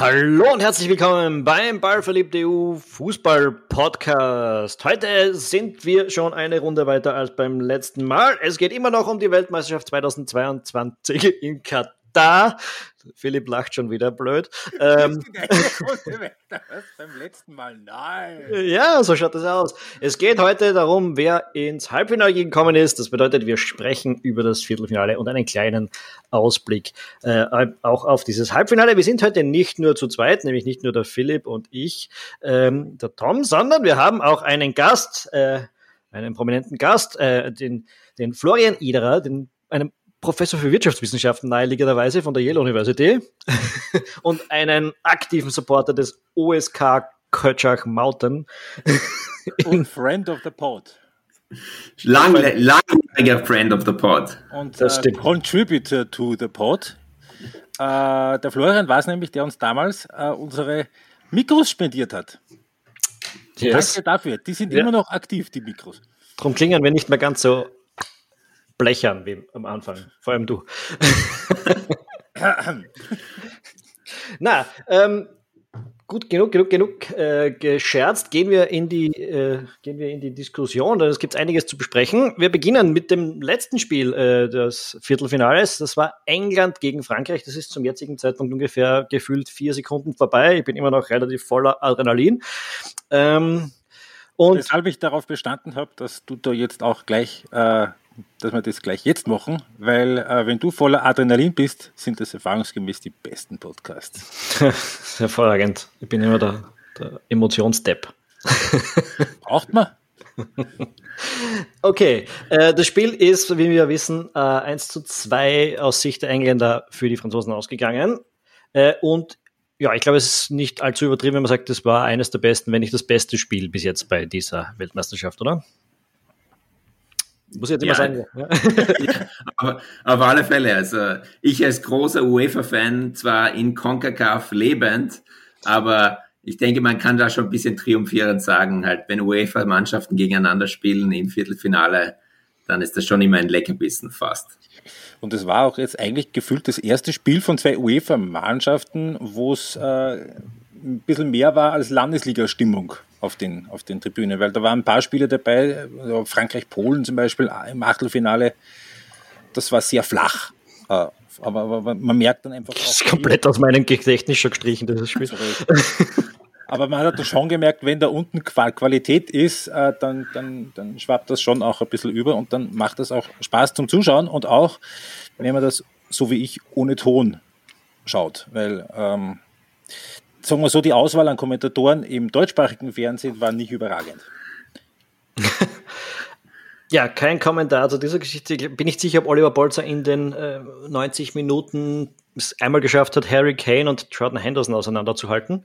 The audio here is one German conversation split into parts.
Hallo und herzlich willkommen beim Ballverliebt EU Fußball Podcast. Heute sind wir schon eine Runde weiter als beim letzten Mal. Es geht immer noch um die Weltmeisterschaft 2022 in Katar da. Philipp lacht schon wieder blöd. Ähm, beim letzten Mal, nein. Ja, so schaut es aus. Es geht heute darum, wer ins Halbfinale gekommen ist. Das bedeutet, wir sprechen über das Viertelfinale und einen kleinen Ausblick äh, auch auf dieses Halbfinale. Wir sind heute nicht nur zu zweit, nämlich nicht nur der Philipp und ich, ähm, der Tom, sondern wir haben auch einen Gast, äh, einen prominenten Gast, äh, den, den Florian Iderer, den einem Professor für Wirtschaftswissenschaften naheliegenderweise von der Yale University und einen aktiven Supporter des OSK Kötschach Mountain. und Friend of the Pod. langjähriger Friend of the Pod. Und das äh, Contributor to the Pod. Äh, der Florian war es nämlich, der uns damals äh, unsere Mikros spendiert hat. Yes. Danke dafür. Die sind ja. immer noch aktiv, die Mikros. Darum klingen wir nicht mehr ganz so blechern wie am Anfang. Vor allem du. Na, ähm, gut, genug, genug, genug äh, gescherzt. Gehen wir in die, äh, gehen wir in die Diskussion. Es gibt einiges zu besprechen. Wir beginnen mit dem letzten Spiel äh, des Viertelfinales. Das war England gegen Frankreich. Das ist zum jetzigen Zeitpunkt ungefähr gefühlt vier Sekunden vorbei. Ich bin immer noch relativ voller Adrenalin. Ähm, und Weshalb ich darauf bestanden habe, dass du da jetzt auch gleich äh, dass wir das gleich jetzt machen, weil äh, wenn du voller Adrenalin bist, sind das erfahrungsgemäß die besten Podcasts. Hervorragend. Ich bin immer der, der Emotionsdepp. Braucht man. Okay, äh, das Spiel ist, wie wir wissen, äh, 1 zu 2 aus Sicht der Engländer für die Franzosen ausgegangen. Äh, und ja, ich glaube, es ist nicht allzu übertrieben, wenn man sagt, das war eines der besten, wenn nicht das beste Spiel bis jetzt bei dieser Weltmeisterschaft, oder? Muss ich jetzt immer ja, sagen. Ja. aber auf alle Fälle, also ich als großer UEFA-Fan, zwar in CONCACAF lebend, aber ich denke, man kann da schon ein bisschen triumphierend sagen, halt, wenn UEFA-Mannschaften gegeneinander spielen im Viertelfinale, dann ist das schon immer ein Leckerbissen fast. Und es war auch jetzt eigentlich gefühlt das erste Spiel von zwei UEFA-Mannschaften, wo es äh, ein bisschen mehr war als Landesliga-Stimmung auf den, auf den Tribünen, weil da waren ein paar Spiele dabei, also Frankreich-Polen zum Beispiel im Achtelfinale, das war sehr flach. Äh, aber, aber man merkt dann einfach. Das ist komplett aus meinem Gedächtnis schon gestrichen, dieses Spiel. Aber man hat schon gemerkt, wenn da unten Qualität ist, äh, dann, dann, dann schwappt das schon auch ein bisschen über und dann macht das auch Spaß zum Zuschauen und auch, wenn man das so wie ich ohne Ton schaut, weil ähm, sagen wir so, die Auswahl an Kommentatoren im deutschsprachigen Fernsehen war nicht überragend. Ja, kein Kommentar zu dieser Geschichte. Ich bin nicht sicher, ob Oliver Bolzer in den äh, 90 Minuten es einmal geschafft hat, Harry Kane und Jordan Henderson auseinanderzuhalten.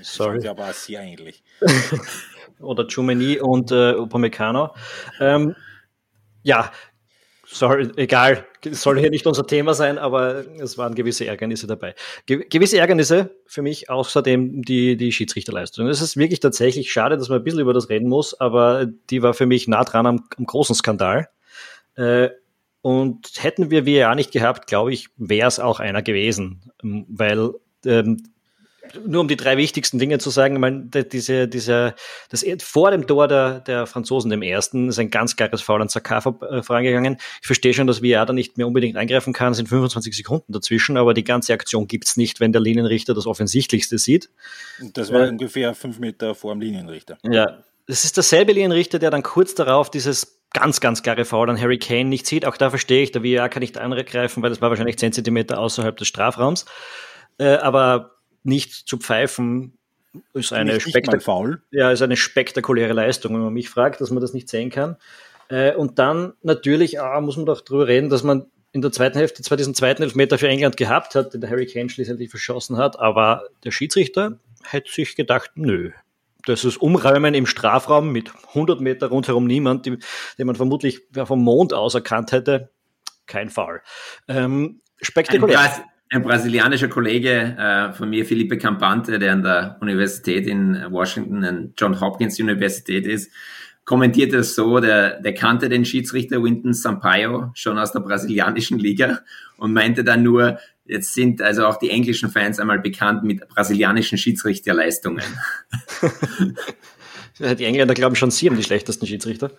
Sorry. Das aber sehr ähnlich. Oder Chumeni und äh, Upamecano. Ähm, ja, sorry, egal, soll hier nicht unser Thema sein, aber es waren gewisse Ärgernisse dabei. Ge gewisse Ärgernisse für mich außerdem die, die Schiedsrichterleistung. Es ist wirklich tatsächlich schade, dass man ein bisschen über das reden muss, aber die war für mich nah dran am, am großen Skandal. Äh, und hätten wir VAR nicht gehabt, glaube ich, wäre es auch einer gewesen, weil ähm, nur um die drei wichtigsten Dinge zu sagen, ich meine, diese, diese, das vor dem Tor der, der Franzosen, dem ersten, ist ein ganz klares Foul an Sakar äh, vorangegangen. Ich verstehe schon, dass VR da nicht mehr unbedingt eingreifen kann, es sind 25 Sekunden dazwischen, aber die ganze Aktion gibt's nicht, wenn der Linienrichter das Offensichtlichste sieht. Das war äh, ungefähr fünf Meter vor dem Linienrichter. Ja, es ist derselbe Linienrichter, der dann kurz darauf dieses ganz, ganz klare Foul an Harry Kane nicht sieht. Auch da verstehe ich, der VR kann nicht angreifen, weil das war wahrscheinlich 10 Zentimeter außerhalb des Strafraums. Äh, aber nicht zu pfeifen ist eine, ja, ist eine spektakuläre Leistung, wenn man mich fragt, dass man das nicht sehen kann. Äh, und dann natürlich ah, muss man doch drüber reden, dass man in der zweiten Hälfte zwar diesen zweiten Elfmeter für England gehabt hat, den der Harry Kane schließlich verschossen hat, aber der Schiedsrichter hätte sich gedacht, nö, das ist Umräumen im Strafraum mit 100 Meter rundherum niemand, den man vermutlich vom Mond aus erkannt hätte, kein Fall. Ähm, spektakulär ein brasilianischer Kollege äh, von mir, Felipe Campante, der an der Universität in Washington, an John Hopkins Universität ist, kommentiert es so, der, der kannte den Schiedsrichter Winton Sampaio schon aus der brasilianischen Liga und meinte dann nur, Jetzt sind also auch die englischen Fans einmal bekannt mit brasilianischen Schiedsrichterleistungen. die Engländer glauben schon, sie haben die schlechtesten Schiedsrichter.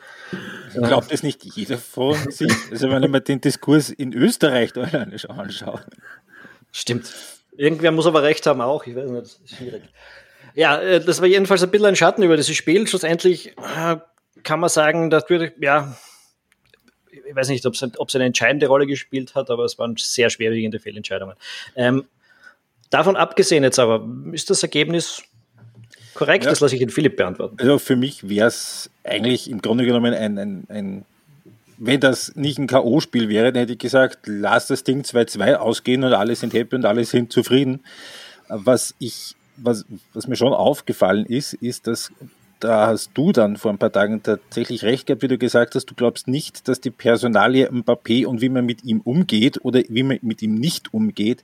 Glaubt es nicht jeder von sich? Also wenn ich mir den Diskurs in Österreich anschaue. Stimmt. Irgendwer muss aber recht haben auch. Ich weiß nicht, schwierig. Ja, äh, das war jedenfalls ein bisschen ein Schatten über dieses Spiel. Schlussendlich äh, kann man sagen, dass wir, ja, ich weiß nicht, ob es eine entscheidende Rolle gespielt hat, aber es waren sehr schwerwiegende Fehlentscheidungen. Ähm, davon abgesehen jetzt aber, ist das Ergebnis korrekt? Ja. Das lasse ich in Philipp beantworten. Also für mich wäre es eigentlich im Grunde genommen ein, ein, ein wenn das nicht ein K.O.-Spiel wäre, dann hätte ich gesagt, lass das Ding 2-2 ausgehen und alle sind happy und alle sind zufrieden. Was ich, was, was mir schon aufgefallen ist, ist, dass da hast du dann vor ein paar Tagen tatsächlich recht gehabt, wie du gesagt hast, du glaubst nicht, dass die Personalie Mbappé und wie man mit ihm umgeht oder wie man mit ihm nicht umgeht,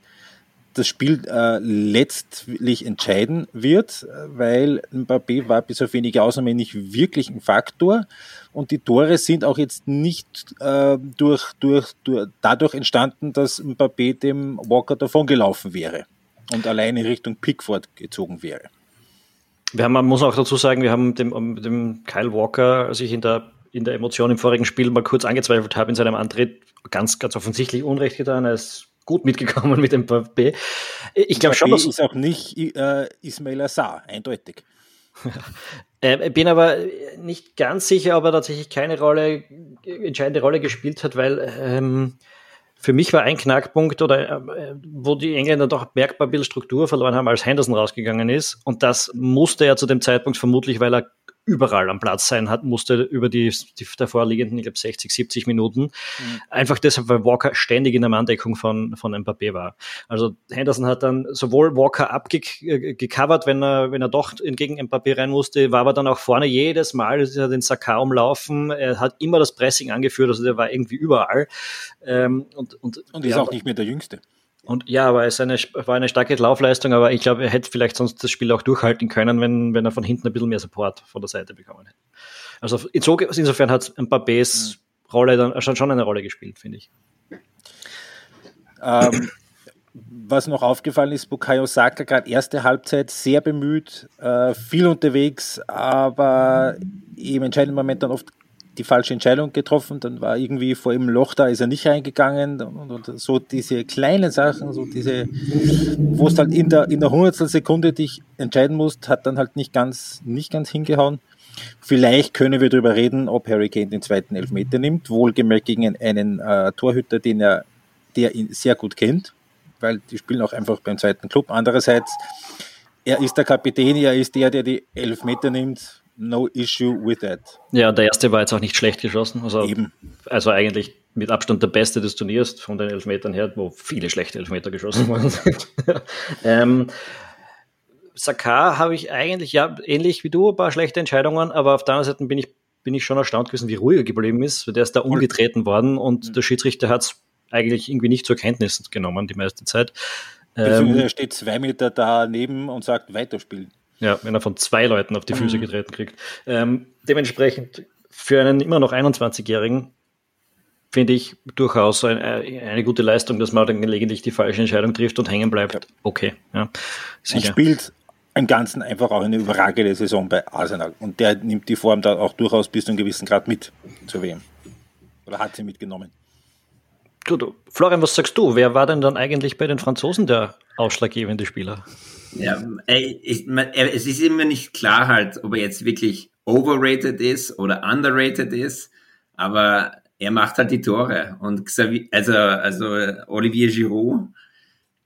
das Spiel äh, letztlich entscheiden wird, weil Mbappé war bis auf wenige Ausnahmen nicht wirklich ein Faktor und die Tore sind auch jetzt nicht äh, durch, durch, durch, dadurch entstanden, dass Mbappé dem Walker davongelaufen wäre und alleine Richtung Pickford gezogen wäre. Wir haben, man muss auch dazu sagen, wir haben dem, dem Kyle Walker, als ich in der, in der Emotion im vorigen Spiel mal kurz angezweifelt habe in seinem Antritt, ganz, ganz offensichtlich Unrecht getan. Er ist gut mitgekommen mit dem VfB. Ich glaube schon, dass ist auch nicht äh, Ismail Assar, eindeutig. äh, bin aber nicht ganz sicher, ob er tatsächlich keine Rolle, entscheidende Rolle gespielt hat, weil ähm, für mich war ein Knackpunkt oder äh, wo die Engländer doch merkbar bisschen Struktur verloren haben, als Henderson rausgegangen ist. Und das musste er zu dem Zeitpunkt vermutlich, weil er überall am Platz sein hat, musste über die, die davorliegenden, ich glaube, 60, 70 Minuten. Mhm. Einfach deshalb, weil Walker ständig in der Manndeckung von, von Mbappé war. Also Henderson hat dann sowohl Walker abgecovert, wenn er, wenn er doch gegen Mbappé rein musste, war aber dann auch vorne jedes Mal er den Saka umlaufen. Er hat immer das Pressing angeführt, also der war irgendwie überall. Ähm, und, und, und ist ja, auch nicht mehr der Jüngste. Und ja, aber es eine, war eine starke Laufleistung, aber ich glaube, er hätte vielleicht sonst das Spiel auch durchhalten können, wenn, wenn er von hinten ein bisschen mehr Support von der Seite bekommen hätte. Also insofern hat Mbappés mhm. Rolle dann schon eine Rolle gespielt, finde ich. Ähm, was noch aufgefallen ist, Bukayo Saka gerade erste Halbzeit sehr bemüht, äh, viel unterwegs, aber im entscheidenden Moment dann oft die falsche Entscheidung getroffen, dann war irgendwie vor ihm Loch da, ist er nicht reingegangen und, und so diese kleinen Sachen, so diese, wo es halt in der, in der Hundertstel Sekunde dich entscheiden musst, hat dann halt nicht ganz, nicht ganz hingehauen. Vielleicht können wir darüber reden, ob Harry Kane den zweiten Elfmeter nimmt, wohlgemerkt gegen einen äh, Torhüter, den er, der ihn sehr gut kennt, weil die spielen auch einfach beim zweiten Club. Andererseits, er ist der Kapitän, er ist der, der die Elfmeter nimmt no issue with that. Ja, der erste war jetzt auch nicht schlecht geschossen. Also, Eben. also eigentlich mit Abstand der beste des Turniers von den Elfmetern her, wo viele schlechte Elfmeter geschossen worden sind. ähm, Sakar habe ich eigentlich, ja, ähnlich wie du, ein paar schlechte Entscheidungen, aber auf der anderen Seite bin ich, bin ich schon erstaunt gewesen, wie ruhig er geblieben ist. Der ist da umgetreten worden und mhm. der Schiedsrichter hat es eigentlich irgendwie nicht zur Kenntnis genommen, die meiste Zeit. Ähm, er steht zwei Meter daneben und sagt, weiterspielen. Ja, wenn er von zwei Leuten auf die Füße mhm. getreten kriegt. Ähm, dementsprechend für einen immer noch 21-Jährigen finde ich durchaus eine, eine, gute Leistung, dass man dann gelegentlich die falsche Entscheidung trifft und hängen bleibt. Okay, ja, sicher. Er spielt im Ganzen einfach auch eine überragende Saison bei Arsenal und der nimmt die Form da auch durchaus bis zu einem gewissen Grad mit zu wem. Oder hat sie mitgenommen. Gut, Florian, was sagst du? Wer war denn dann eigentlich bei den Franzosen der ausschlaggebende Spieler? Ja, ey, ich, man, es ist immer nicht klar halt, ob er jetzt wirklich overrated ist oder underrated ist, aber er macht halt die Tore. Und Xavier, also, also Olivier Giroud,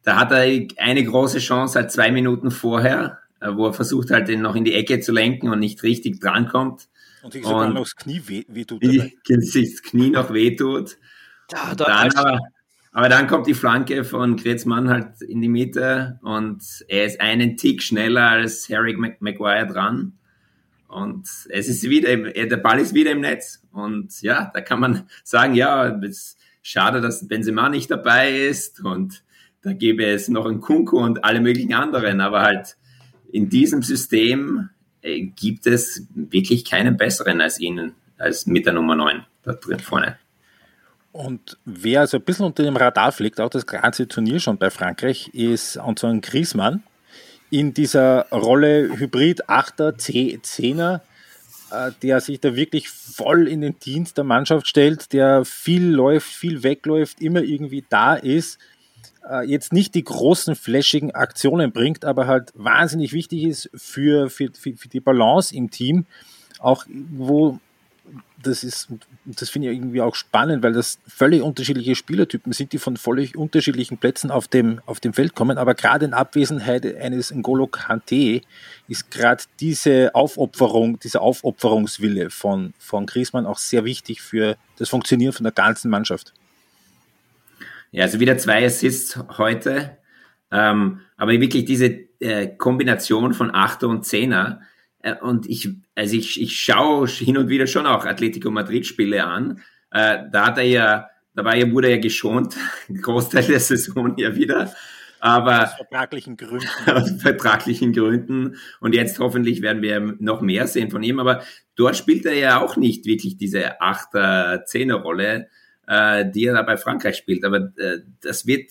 da hat er eine große Chance halt zwei Minuten vorher, äh, wo er versucht halt den noch in die Ecke zu lenken und nicht richtig drankommt. Und sich sogar noch das Knie wehtut. Weh sich das Knie noch wehtut. Da, da, dann aber, aber dann kommt die Flanke von Kretzmann halt in die Mitte und er ist einen Tick schneller als Harry Maguire dran. Und es ist wieder, der Ball ist wieder im Netz. Und ja, da kann man sagen, ja, es ist schade, dass Benzema nicht dabei ist und da gäbe es noch einen Kunku und alle möglichen anderen. Aber halt in diesem System äh, gibt es wirklich keinen besseren als ihn, als mit der Nummer 9 da drin vorne. Und wer also ein bisschen unter dem Radar fliegt, auch das ganze Turnier schon bei Frankreich, ist Antoine Griezmann in dieser Rolle Hybrid 8er, 10er, äh, der sich da wirklich voll in den Dienst der Mannschaft stellt, der viel läuft, viel wegläuft, immer irgendwie da ist, äh, jetzt nicht die großen flashigen Aktionen bringt, aber halt wahnsinnig wichtig ist für, für, für die Balance im Team, auch wo das ist, das finde ich irgendwie auch spannend, weil das völlig unterschiedliche Spielertypen sind, die von völlig unterschiedlichen Plätzen auf dem, auf dem Feld kommen. Aber gerade in Abwesenheit eines N'Golo Kante ist gerade diese Aufopferung, dieser Aufopferungswille von, von Griezmann auch sehr wichtig für das Funktionieren von der ganzen Mannschaft. Ja, also wieder zwei Assists heute. Ähm, aber wirklich diese äh, Kombination von Achter und Zehner, äh, und ich, also ich, ich schaue hin und wieder schon auch Atletico Madrid Spiele an. Äh, da hat er ja, da war ja, wurde er ja geschont, Großteil der Saison ja wieder. Aber aus vertraglichen Gründen. Aus vertraglichen Gründen. Und jetzt hoffentlich werden wir noch mehr sehen von ihm. Aber dort spielt er ja auch nicht wirklich diese Achter, Zehner Rolle, äh, die er da bei Frankreich spielt. Aber äh, das wird,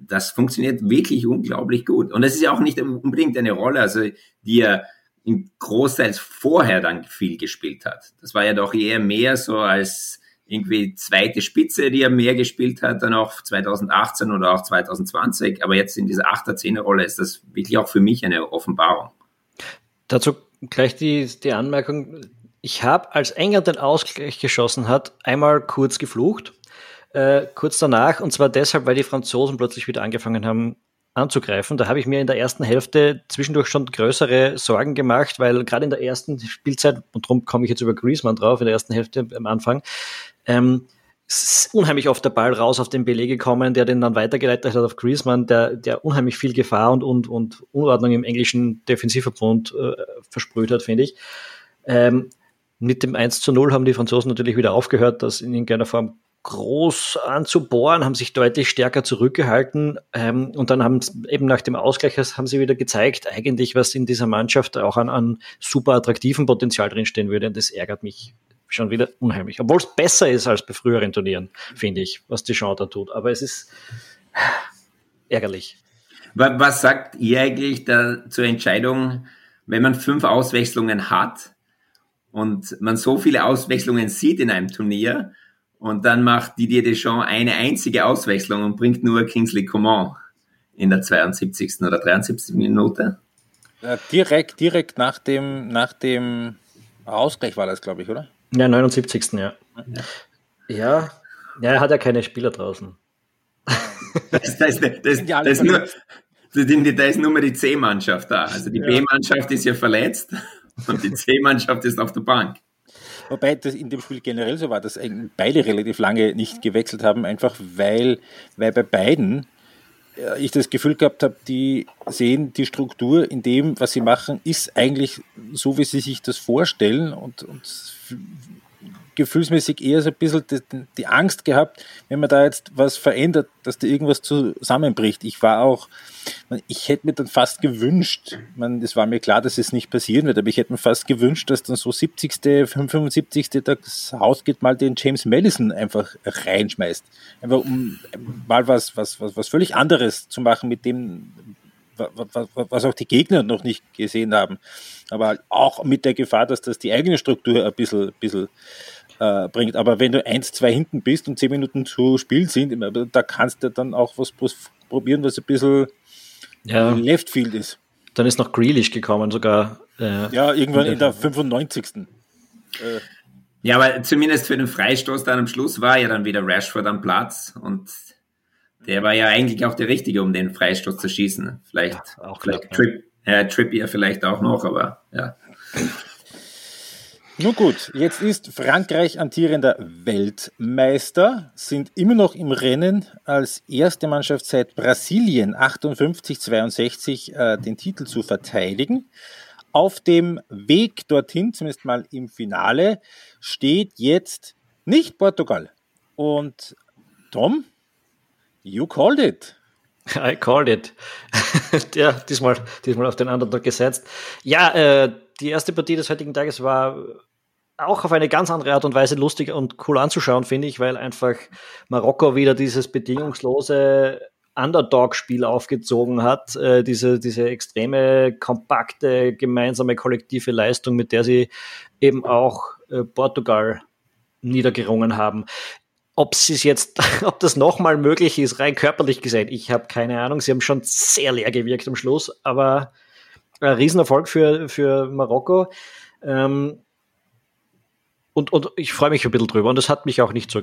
das funktioniert wirklich unglaublich gut. Und das ist ja auch nicht unbedingt eine Rolle, also die er in Großteils vorher dann viel gespielt hat. Das war ja doch eher mehr so als irgendwie zweite Spitze, die er mehr gespielt hat, dann auch 2018 oder auch 2020. Aber jetzt in dieser 8er, 10er Rolle ist das wirklich auch für mich eine Offenbarung. Dazu gleich die, die Anmerkung. Ich habe, als Enger den Ausgleich geschossen hat, einmal kurz geflucht. Äh, kurz danach, und zwar deshalb, weil die Franzosen plötzlich wieder angefangen haben, anzugreifen. Da habe ich mir in der ersten Hälfte zwischendurch schon größere Sorgen gemacht, weil gerade in der ersten Spielzeit, und darum komme ich jetzt über Griezmann drauf, in der ersten Hälfte am Anfang, ähm, ist unheimlich oft der Ball raus auf den Belege gekommen, der den dann weitergeleitet hat auf Griezmann, der, der unheimlich viel Gefahr und, und, und Unordnung im englischen Defensivverbund äh, versprüht hat, finde ich. Ähm, mit dem 1 zu 0 haben die Franzosen natürlich wieder aufgehört, das in irgendeiner Form groß anzubohren, haben sich deutlich stärker zurückgehalten ähm, und dann haben eben nach dem Ausgleich haben sie wieder gezeigt, eigentlich was in dieser Mannschaft auch an, an super attraktiven Potenzial drinstehen würde und das ärgert mich schon wieder unheimlich. Obwohl es besser ist als bei früheren Turnieren, finde ich, was die Jean da tut. Aber es ist ärgerlich. Was sagt ihr eigentlich da zur Entscheidung, wenn man fünf Auswechslungen hat und man so viele Auswechslungen sieht in einem Turnier, und dann macht Didier Deschamps eine einzige Auswechslung und bringt nur Kingsley Coman in der 72. oder 73. Minute. Ja, direkt, direkt nach dem, nach dem Ausgleich war das, glaube ich, oder? Ja, 79. Ja. Ja, ja er hat ja keine Spieler draußen. Das, das, das, das ist nur, da ist nur mal die C-Mannschaft da. Also die ja. B-Mannschaft ist ja verletzt und die C-Mannschaft ist auf der Bank. Wobei das in dem Spiel generell so war, dass beide relativ lange nicht gewechselt haben, einfach weil, weil bei beiden äh, ich das Gefühl gehabt habe, die sehen die Struktur in dem, was sie machen, ist eigentlich so, wie sie sich das vorstellen und, und gefühlsmäßig eher so ein bisschen die, die, Angst gehabt, wenn man da jetzt was verändert, dass da irgendwas zusammenbricht. Ich war auch, ich hätte mir dann fast gewünscht, es war mir klar, dass es nicht passieren wird, aber ich hätte mir fast gewünscht, dass dann so 70., 75. das Haus geht, mal den James Madison einfach reinschmeißt. Einfach um mal was, was, was, was völlig anderes zu machen mit dem, was auch die Gegner noch nicht gesehen haben. Aber auch mit der Gefahr, dass das die eigene Struktur ein bisschen, bisschen äh, bringt. Aber wenn du eins, zwei hinten bist und zehn Minuten zu spielen sind, da kannst du dann auch was probieren, was ein bisschen ja. Left Field ist. Dann ist noch Grealish gekommen sogar. Äh, ja, irgendwann in der 95. Äh. Ja, aber zumindest für den Freistoß dann am Schluss war ja dann wieder Rashford am Platz und der war ja eigentlich auch der Richtige, um den Freistoß zu schießen. Vielleicht, ja, auch vielleicht Trip, ja, Trippier vielleicht auch noch, aber ja. Nun gut, jetzt ist Frankreich amtierender Weltmeister, sind immer noch im Rennen als erste Mannschaft seit Brasilien 58-62 äh, den Titel zu verteidigen. Auf dem Weg dorthin, zumindest mal im Finale, steht jetzt nicht Portugal. Und Tom, you called it. I called it. ja, diesmal, diesmal auf den anderen gesetzt. Ja, äh, die erste Partie des heutigen Tages war auch auf eine ganz andere Art und Weise lustig und cool anzuschauen, finde ich, weil einfach Marokko wieder dieses bedingungslose Underdog-Spiel aufgezogen hat, äh, diese, diese extreme, kompakte, gemeinsame, kollektive Leistung, mit der sie eben auch äh, Portugal niedergerungen haben. Ob es jetzt, ob das nochmal möglich ist, rein körperlich gesehen, ich habe keine Ahnung. Sie haben schon sehr leer gewirkt am Schluss, aber ein Riesenerfolg für, für Marokko. Ähm, und, und ich freue mich ein bisschen drüber. Und es hat mich auch nicht so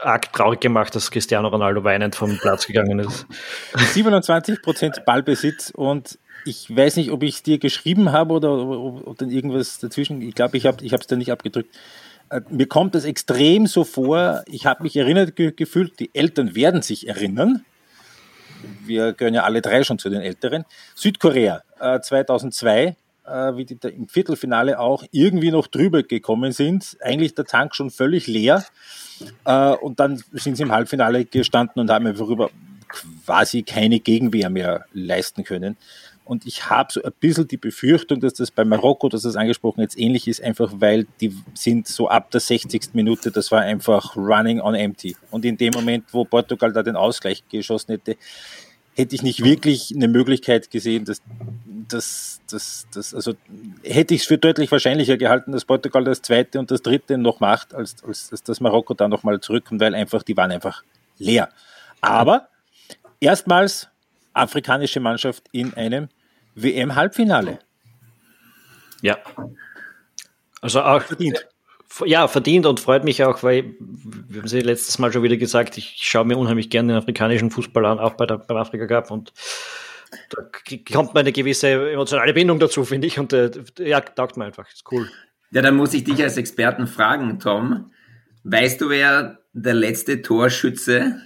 arg traurig gemacht, dass Cristiano Ronaldo weinend vom Platz gegangen ist. 27 Prozent Ballbesitz und ich weiß nicht, ob ich es dir geschrieben habe oder ob, dann irgendwas dazwischen. Ich glaube, ich habe es dann nicht abgedrückt. Äh, mir kommt es extrem so vor, ich habe mich erinnert ge gefühlt, die Eltern werden sich erinnern. Wir gehören ja alle drei schon zu den Älteren. Südkorea äh, 2002, äh, wie die im Viertelfinale auch irgendwie noch drüber gekommen sind. Eigentlich der Tank schon völlig leer. Äh, und dann sind sie im Halbfinale gestanden und haben einfach über quasi keine Gegenwehr mehr leisten können. Und ich habe so ein bisschen die Befürchtung, dass das bei Marokko, das ist angesprochen, jetzt ähnlich ist, einfach weil die sind so ab der 60. Minute, das war einfach running on empty. Und in dem Moment, wo Portugal da den Ausgleich geschossen hätte, hätte ich nicht wirklich eine Möglichkeit gesehen, dass das, das, das, also hätte ich es für deutlich wahrscheinlicher gehalten, dass Portugal das zweite und das dritte noch macht, als, als, als dass Marokko da nochmal zurückkommt, weil einfach, die waren einfach leer. Aber erstmals afrikanische Mannschaft in einem WM-Halbfinale. Ja. Also auch verdient. Ja, verdient und freut mich auch, weil wir haben sie letztes Mal schon wieder gesagt, ich schaue mir unheimlich gerne den afrikanischen Fußball an, auch bei der, beim Afrika Cup und da kommt man eine gewisse emotionale Bindung dazu, finde ich. Und äh, ja, taugt mir einfach. Ist cool. Ja, dann muss ich dich als Experten fragen, Tom. Weißt du, wer der letzte Torschütze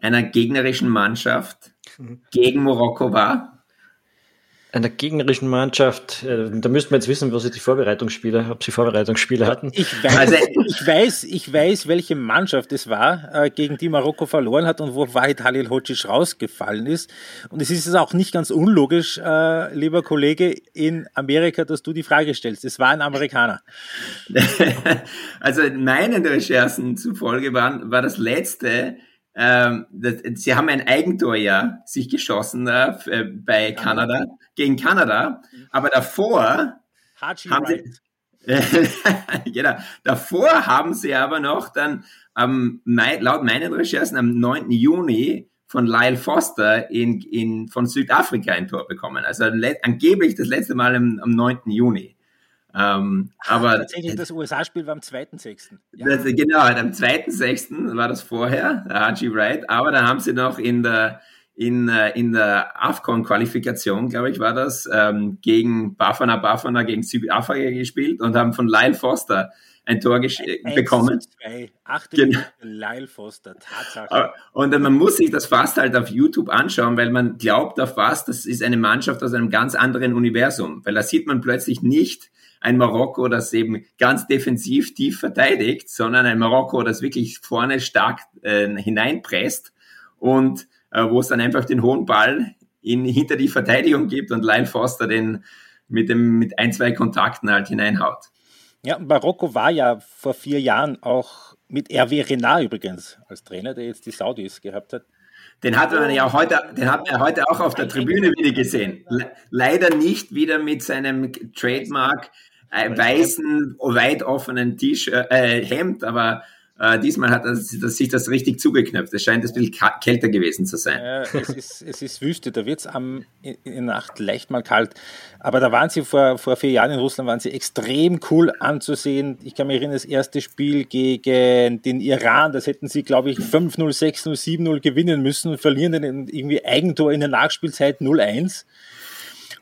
einer gegnerischen Mannschaft mhm. gegen Marokko war? Einer gegnerischen Mannschaft, äh, da müssten wir jetzt wissen, was sie die Vorbereitungsspiele, ob sie Vorbereitungsspiele hatten. Ich weiß, also, ich weiß, ich weiß, welche Mannschaft es war, äh, gegen die Marokko verloren hat und wo Wahid Halil Hodzic rausgefallen ist. Und es ist auch nicht ganz unlogisch, äh, lieber Kollege in Amerika, dass du die Frage stellst. Es war ein Amerikaner. also meinen Recherchen zufolge waren, war das letzte ähm, das, sie haben ein Eigentor ja sich geschossen äh, äh bei Kanada, gegen Kanada, aber davor Hachi haben sie, genau, davor haben sie aber noch dann ähm, laut meinen Recherchen am 9. Juni von Lyle Foster in, in, von Südafrika ein Tor bekommen. Also angeblich das letzte Mal am, am 9. Juni. Ähm, aber tatsächlich das USA-Spiel war am 2.6. Ja. Das, genau, am 2.6. war das vorher, Haji Wright, aber da haben sie noch in der in, äh, in der AFCON-Qualifikation, glaube ich, war das, ähm, gegen Bafana Bafana gegen Südafrika gespielt und haben von Lyle Foster ein Tor ein, bekommen. Zwei. Achte genau. Lyle Foster, Tatsache. Und man muss sich das fast halt auf YouTube anschauen, weil man glaubt auf was, das ist eine Mannschaft aus einem ganz anderen Universum, weil da sieht man plötzlich nicht, ein Marokko, das eben ganz defensiv tief verteidigt, sondern ein Marokko, das wirklich vorne stark äh, hineinpresst und äh, wo es dann einfach den hohen Ball in, hinter die Verteidigung gibt und Lyle Foster den mit, dem, mit ein, zwei Kontakten halt hineinhaut. Ja, Marokko war ja vor vier Jahren auch mit Hervé Renard übrigens als Trainer, der jetzt die Saudis gehabt hat. Den hat man ja heute, den hat man ja heute auch auf der Tribüne wieder gesehen. Leider nicht wieder mit seinem Trademark äh, weißen, weit offenen T-Shirt, äh, Hemd, aber äh, diesmal hat das, das, sich das richtig zugeknöpft. Es scheint ein bisschen kälter gewesen zu sein. Ja, es, ist, es ist Wüste, da wird es in der Nacht leicht mal kalt. Aber da waren sie vor, vor vier Jahren in Russland, waren sie extrem cool anzusehen. Ich kann mich erinnern, das erste Spiel gegen den Iran, das hätten sie, glaube ich, 5-0, 6-0, 7-0 gewinnen müssen, verlieren dann irgendwie Eigentor in der Nachspielzeit 0-1.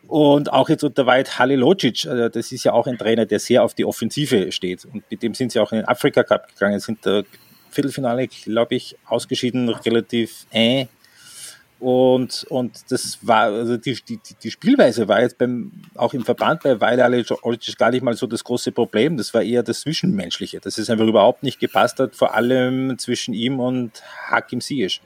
Und auch jetzt unter White Halilocic, also das ist ja auch ein Trainer, der sehr auf die Offensive steht. Und mit dem sind sie auch in den Afrika Cup gegangen, sind der Viertelfinale, glaube ich, ausgeschieden, relativ äh. Und, und das war, also die, die, die Spielweise war jetzt beim, auch im Verband bei Weile Halilocic gar nicht mal so das große Problem. Das war eher das Zwischenmenschliche, dass es einfach überhaupt nicht gepasst hat, vor allem zwischen ihm und Hakim Ziyech.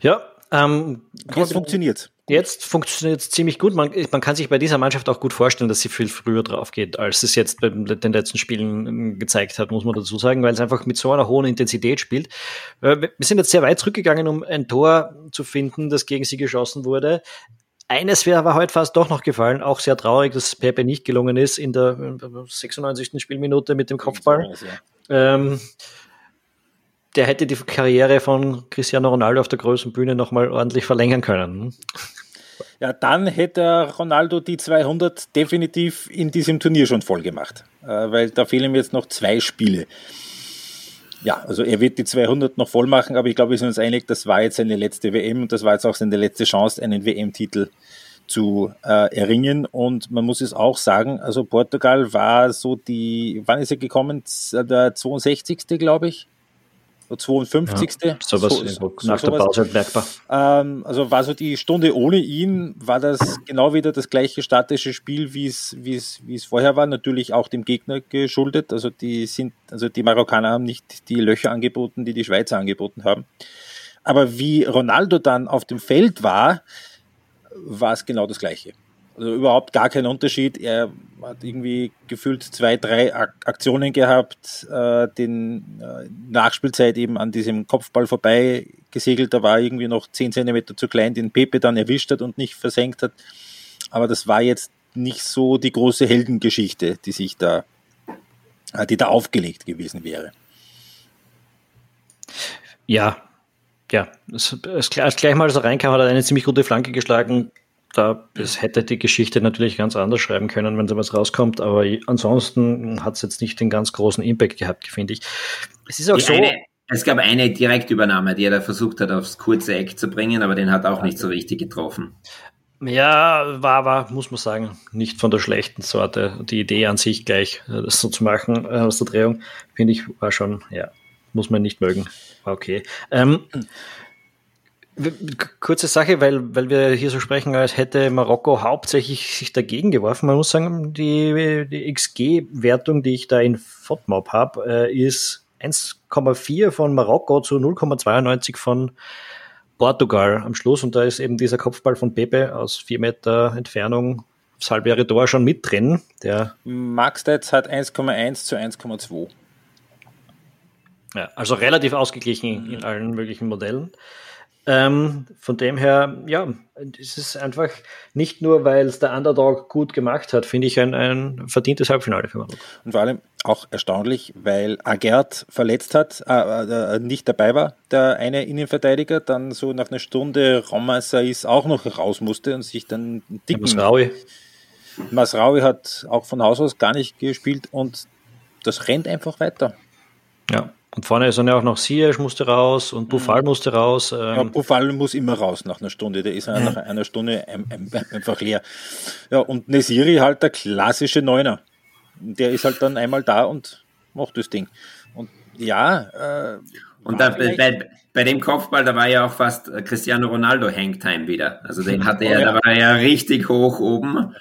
Ja, ähm, jetzt funktioniert jetzt funktioniert es ziemlich gut. Man, man, kann sich bei dieser Mannschaft auch gut vorstellen, dass sie viel früher drauf geht, als es jetzt bei den letzten Spielen ähm, gezeigt hat, muss man dazu sagen, weil es einfach mit so einer hohen Intensität spielt. Äh, wir sind jetzt sehr weit zurückgegangen, um ein Tor zu finden, das gegen sie geschossen wurde. Eines wäre aber heute fast doch noch gefallen, auch sehr traurig, dass Pepe nicht gelungen ist in der 96. Spielminute mit dem Kopfball. Ähm, der hätte die Karriere von Cristiano Ronaldo auf der großen Bühne nochmal ordentlich verlängern können. Ja, dann hätte Ronaldo die 200 definitiv in diesem Turnier schon voll gemacht, äh, weil da fehlen jetzt noch zwei Spiele. Ja, also er wird die 200 noch voll machen, aber ich glaube, wir sind uns einig, das war jetzt seine letzte WM und das war jetzt auch seine letzte Chance, einen WM-Titel zu äh, erringen. Und man muss es auch sagen, also Portugal war so die, wann ist er gekommen? Der 62. glaube ich. 52. Ja, sowas so, so, nach so der Pause merkbar. Ähm, also war so die Stunde ohne ihn, war das genau wieder das gleiche statische Spiel, wie es, wie es, wie es vorher war. Natürlich auch dem Gegner geschuldet. Also die sind, also die Marokkaner haben nicht die Löcher angeboten, die die Schweizer angeboten haben. Aber wie Ronaldo dann auf dem Feld war, war es genau das gleiche. Also überhaupt gar kein Unterschied. Er hat irgendwie gefühlt zwei, drei Aktionen gehabt, äh, den äh, Nachspielzeit eben an diesem Kopfball vorbei gesegelt. Da war irgendwie noch zehn Zentimeter zu klein, den Pepe dann erwischt hat und nicht versenkt hat. Aber das war jetzt nicht so die große Heldengeschichte, die sich da, äh, die da aufgelegt gewesen wäre. Ja, ja, als gleich mal so reinkam, hat er eine ziemlich gute Flanke geschlagen da es hätte die Geschichte natürlich ganz anders schreiben können, wenn sowas rauskommt, aber ansonsten hat es jetzt nicht den ganz großen Impact gehabt, finde ich. Es ist auch die so. Eine, es gab eine Direktübernahme, die er da versucht hat, aufs kurze Eck zu bringen, aber den hat auch nicht so richtig getroffen. Ja, war aber, muss man sagen, nicht von der schlechten Sorte. Die Idee an sich gleich, äh, das so zu machen äh, aus der Drehung, finde ich, war schon, ja, muss man nicht mögen. War okay. Ähm, Kurze Sache, weil, weil wir hier so sprechen, als hätte Marokko hauptsächlich sich dagegen geworfen. Man muss sagen, die, die XG-Wertung, die ich da in FODMAP habe, äh, ist 1,4 von Marokko zu 0,92 von Portugal am Schluss. Und da ist eben dieser Kopfball von Pepe aus vier Meter Entfernung, das halbjährige Tor schon mit drin. Der Maxstats hat 1,1 zu 1,2. Ja, also relativ ausgeglichen in allen möglichen Modellen. Ähm, von dem her, ja, es ist einfach nicht nur, weil es der Underdog gut gemacht hat, finde ich ein, ein verdientes Halbfinale für Marokko. Und vor allem auch erstaunlich, weil Agert verletzt hat, äh, äh, nicht dabei war, der eine Innenverteidiger, dann so nach einer Stunde Romasais auch noch raus musste und sich dann dicken... Masraui. Masraui hat auch von Haus aus gar nicht gespielt und das rennt einfach weiter. Ja, und vorne ist dann ja auch noch Ziyech musste raus und Buffal mhm. musste raus. Ähm. Ja, Buffal muss immer raus nach einer Stunde. Der ist ja. nach einer Stunde einfach leer. Ja, und Nesiri halt der klassische Neuner. Der ist halt dann einmal da und macht das Ding. Und ja, äh, und da, bei, bei, dem Kopfball, da war ja auch fast Cristiano Ronaldo Hangtime wieder. Also den hatte er, oh, ja. da war er ja richtig hoch oben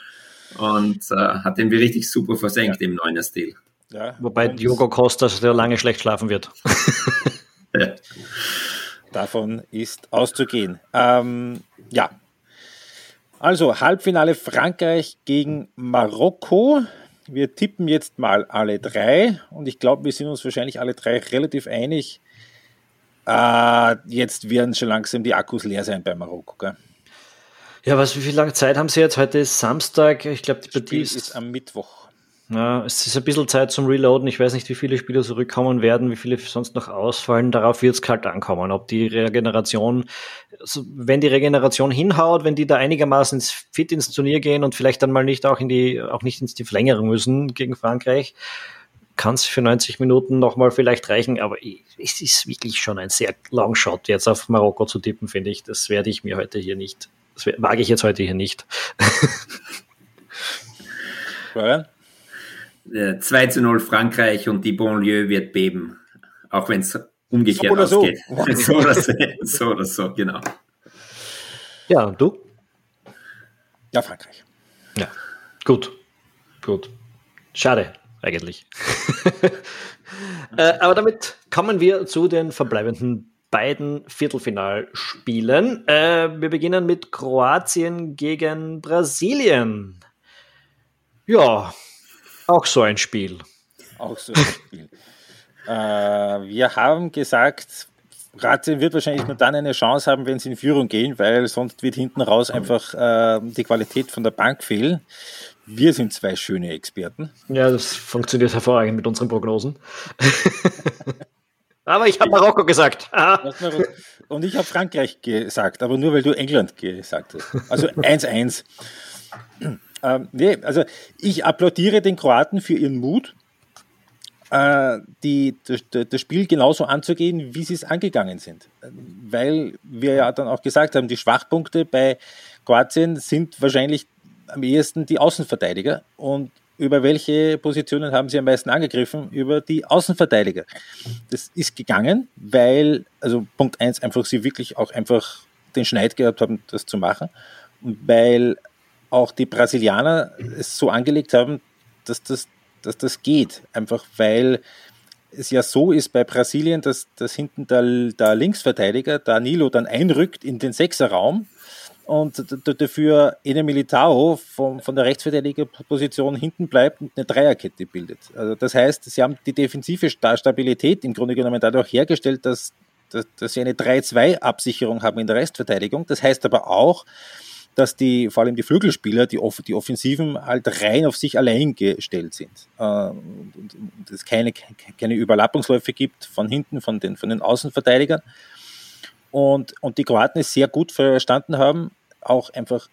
und äh, hat den wie richtig super versenkt ja. im Neuner-Stil. Ja, Wobei Diogo Costa sehr lange schlecht schlafen wird. ja. Davon ist auszugehen. Ähm, ja. Also Halbfinale Frankreich gegen Marokko. Wir tippen jetzt mal alle drei und ich glaube, wir sind uns wahrscheinlich alle drei relativ einig. Äh, jetzt werden schon langsam die Akkus leer sein bei Marokko. Gell? Ja, was, wie viel lange Zeit haben Sie jetzt? Heute ist Samstag. Ich glaube, die Partie ist, ist am Mittwoch. Ja, es ist ein bisschen Zeit zum Reloaden. Ich weiß nicht, wie viele Spieler zurückkommen werden, wie viele sonst noch ausfallen. Darauf wird es kalt ankommen. Ob die Regeneration, also wenn die Regeneration hinhaut, wenn die da einigermaßen fit ins Turnier gehen und vielleicht dann mal nicht auch in die, auch nicht ins die Verlängerung müssen gegen Frankreich, kann es für 90 Minuten nochmal vielleicht reichen. Aber es ist wirklich schon ein sehr Longshot, jetzt auf Marokko zu tippen, finde ich. Das werde ich mir heute hier nicht, das wage ich jetzt heute hier nicht. Brian? 2 äh, zu 0 Frankreich und die Bonlieu wird beben. Auch wenn es umgekehrt so ausgeht. So. so, oder so, so oder so, genau. Ja, und du? Ja, Frankreich. Ja, gut. Gut. Schade, eigentlich. äh, aber damit kommen wir zu den verbleibenden beiden Viertelfinalspielen. Äh, wir beginnen mit Kroatien gegen Brasilien. Ja, auch so ein Spiel. Auch so ein Spiel. äh, wir haben gesagt, Kroatien wird wahrscheinlich nur dann eine Chance haben, wenn sie in Führung gehen, weil sonst wird hinten raus einfach äh, die Qualität von der Bank fehlen. Wir sind zwei schöne Experten. Ja, das funktioniert hervorragend mit unseren Prognosen. aber ich habe Marokko gesagt. Und ich habe Frankreich gesagt, aber nur weil du England gesagt hast. Also 1-1. Ähm, nee, also ich applaudiere den Kroaten für ihren Mut, äh, die, das, das Spiel genauso anzugehen, wie sie es angegangen sind. Weil wir ja dann auch gesagt haben, die Schwachpunkte bei Kroatien sind wahrscheinlich am ehesten die Außenverteidiger. Und über welche Positionen haben sie am meisten angegriffen? Über die Außenverteidiger. Das ist gegangen, weil, also Punkt eins einfach sie wirklich auch einfach den Schneid gehabt haben, das zu machen. Und weil auch die Brasilianer es so angelegt haben, dass das, dass das geht. Einfach weil es ja so ist bei Brasilien, dass, dass hinten der, der Linksverteidiger, Danilo, dann einrückt in den Sechserraum und dafür Ene Militao von, von der Rechtsverteidigerposition hinten bleibt und eine Dreierkette bildet. Also das heißt, sie haben die defensive Stabilität im Grunde genommen dadurch hergestellt, dass, dass, dass sie eine 3-2-Absicherung haben in der Restverteidigung. Das heißt aber auch, dass die, vor allem die Flügelspieler, die, Off die Offensiven halt rein auf sich allein gestellt sind. Äh, und, und es keine, keine Überlappungsläufe gibt von hinten, von den, von den Außenverteidigern. Und, und die Kroaten es sehr gut verstanden haben, auch einfach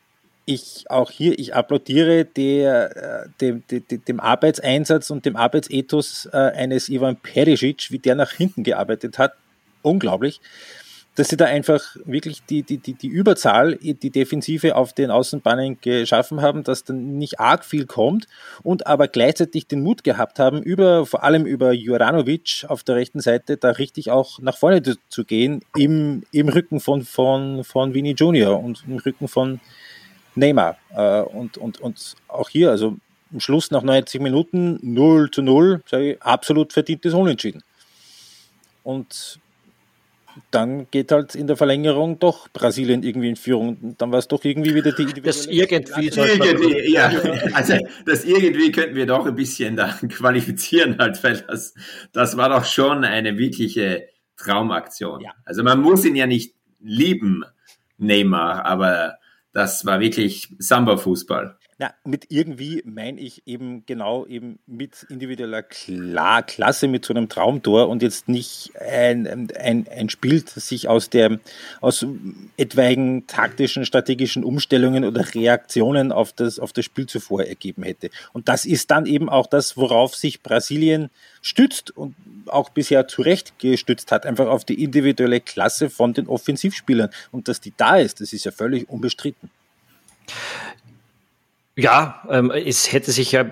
ich auch hier, ich applaudiere der, äh, dem, dem, dem Arbeitseinsatz und dem Arbeitsethos äh, eines Ivan Perisic, wie der nach hinten gearbeitet hat. Unglaublich dass sie da einfach wirklich die, die, die, die Überzahl, die Defensive auf den Außenbahnen geschaffen haben, dass dann nicht arg viel kommt und aber gleichzeitig den Mut gehabt haben, über, vor allem über Juranovic auf der rechten Seite, da richtig auch nach vorne zu gehen, im, im Rücken von, von, von Vini Junior und im Rücken von Neymar. Äh, und, und, und auch hier, also im Schluss nach 90 Minuten 0 zu 0, sage ich, absolut verdientes Unentschieden. Und dann geht halt in der Verlängerung doch Brasilien irgendwie in Führung. Dann war es doch irgendwie wieder die individuelle. Das irgendwie, irgendwie ja. Also das irgendwie könnten wir doch ein bisschen da qualifizieren halt, weil das, das war doch schon eine wirkliche Traumaktion. Ja. Also man muss ihn ja nicht lieben, Neymar, aber das war wirklich Samba-Fußball. Na, mit irgendwie meine ich eben genau eben mit individueller Klar Klasse, mit so einem Traumtor und jetzt nicht ein, ein, ein Spiel, das sich aus der, aus etwaigen taktischen, strategischen Umstellungen oder Reaktionen auf das, auf das Spiel zuvor ergeben hätte. Und das ist dann eben auch das, worauf sich Brasilien stützt und auch bisher zu Recht gestützt hat, einfach auf die individuelle Klasse von den Offensivspielern. Und dass die da ist, das ist ja völlig unbestritten. Ja, ähm, es hätte sich ja,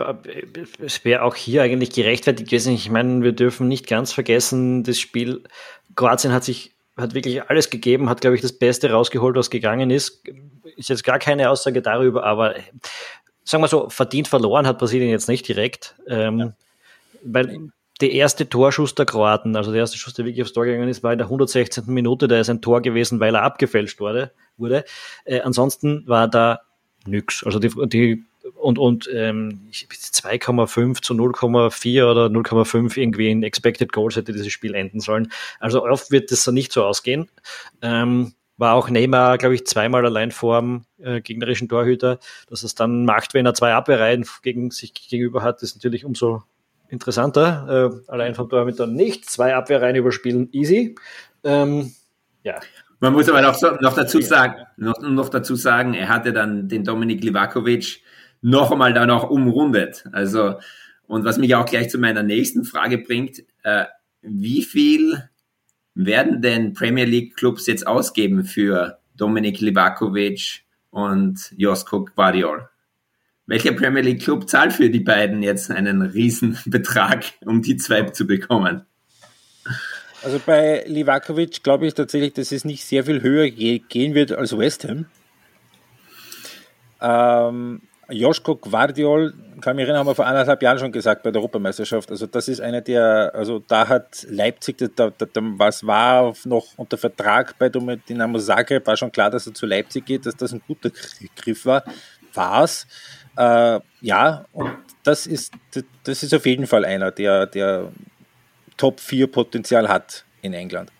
es wäre auch hier eigentlich gerechtfertigt gewesen. Ich meine, wir dürfen nicht ganz vergessen, das Spiel, Kroatien hat sich, hat wirklich alles gegeben, hat, glaube ich, das Beste rausgeholt, was gegangen ist. Ist jetzt gar keine Aussage darüber, aber sagen wir so, verdient verloren hat Brasilien jetzt nicht direkt, ähm, ja. weil der erste Torschuss der Kroaten, also der erste Schuss, der wirklich aufs Tor gegangen ist, war in der 116. Minute, da ist ein Tor gewesen, weil er abgefälscht wurde. wurde. Äh, ansonsten war da nix. Also die, die und, und ähm, 2,5 zu 0,4 oder 0,5 irgendwie in Expected Goals hätte dieses Spiel enden sollen. Also oft wird das so nicht so ausgehen. Ähm, war auch Neymar, glaube ich, zweimal allein vor dem äh, gegnerischen Torhüter. Dass es dann macht, wenn er zwei Abwehrreihen gegen sich gegenüber hat, ist natürlich umso interessanter. Äh, allein vom Torhüter nicht. Zwei Abwehrreihen überspielen, easy. Ähm, ja. Man muss aber noch, noch dazu sagen, noch, noch dazu sagen, er hatte dann den Dominik Livakovic noch einmal da noch umrundet. Also, und was mich auch gleich zu meiner nächsten Frage bringt, äh, wie viel werden denn Premier League Clubs jetzt ausgeben für Dominik Livakovic und Josko Guardiol? Welcher Premier League Club zahlt für die beiden jetzt einen Riesenbetrag, um die zwei zu bekommen? Also bei Livakovic glaube ich tatsächlich, dass es nicht sehr viel höher gehen wird als West Ham. Ähm, Joschko Guardiol kann mich erinnern, haben wir vor anderthalb Jahren schon gesagt bei der Europameisterschaft. Also das ist eine der, also da hat Leipzig, da, da, da, was war noch unter Vertrag bei Dynamo Zagreb, war schon klar, dass er zu Leipzig geht, dass das ein guter Griff war. War es. Äh, ja, und das ist, das ist auf jeden Fall einer, der, der Top 4 Potenzial hat in England.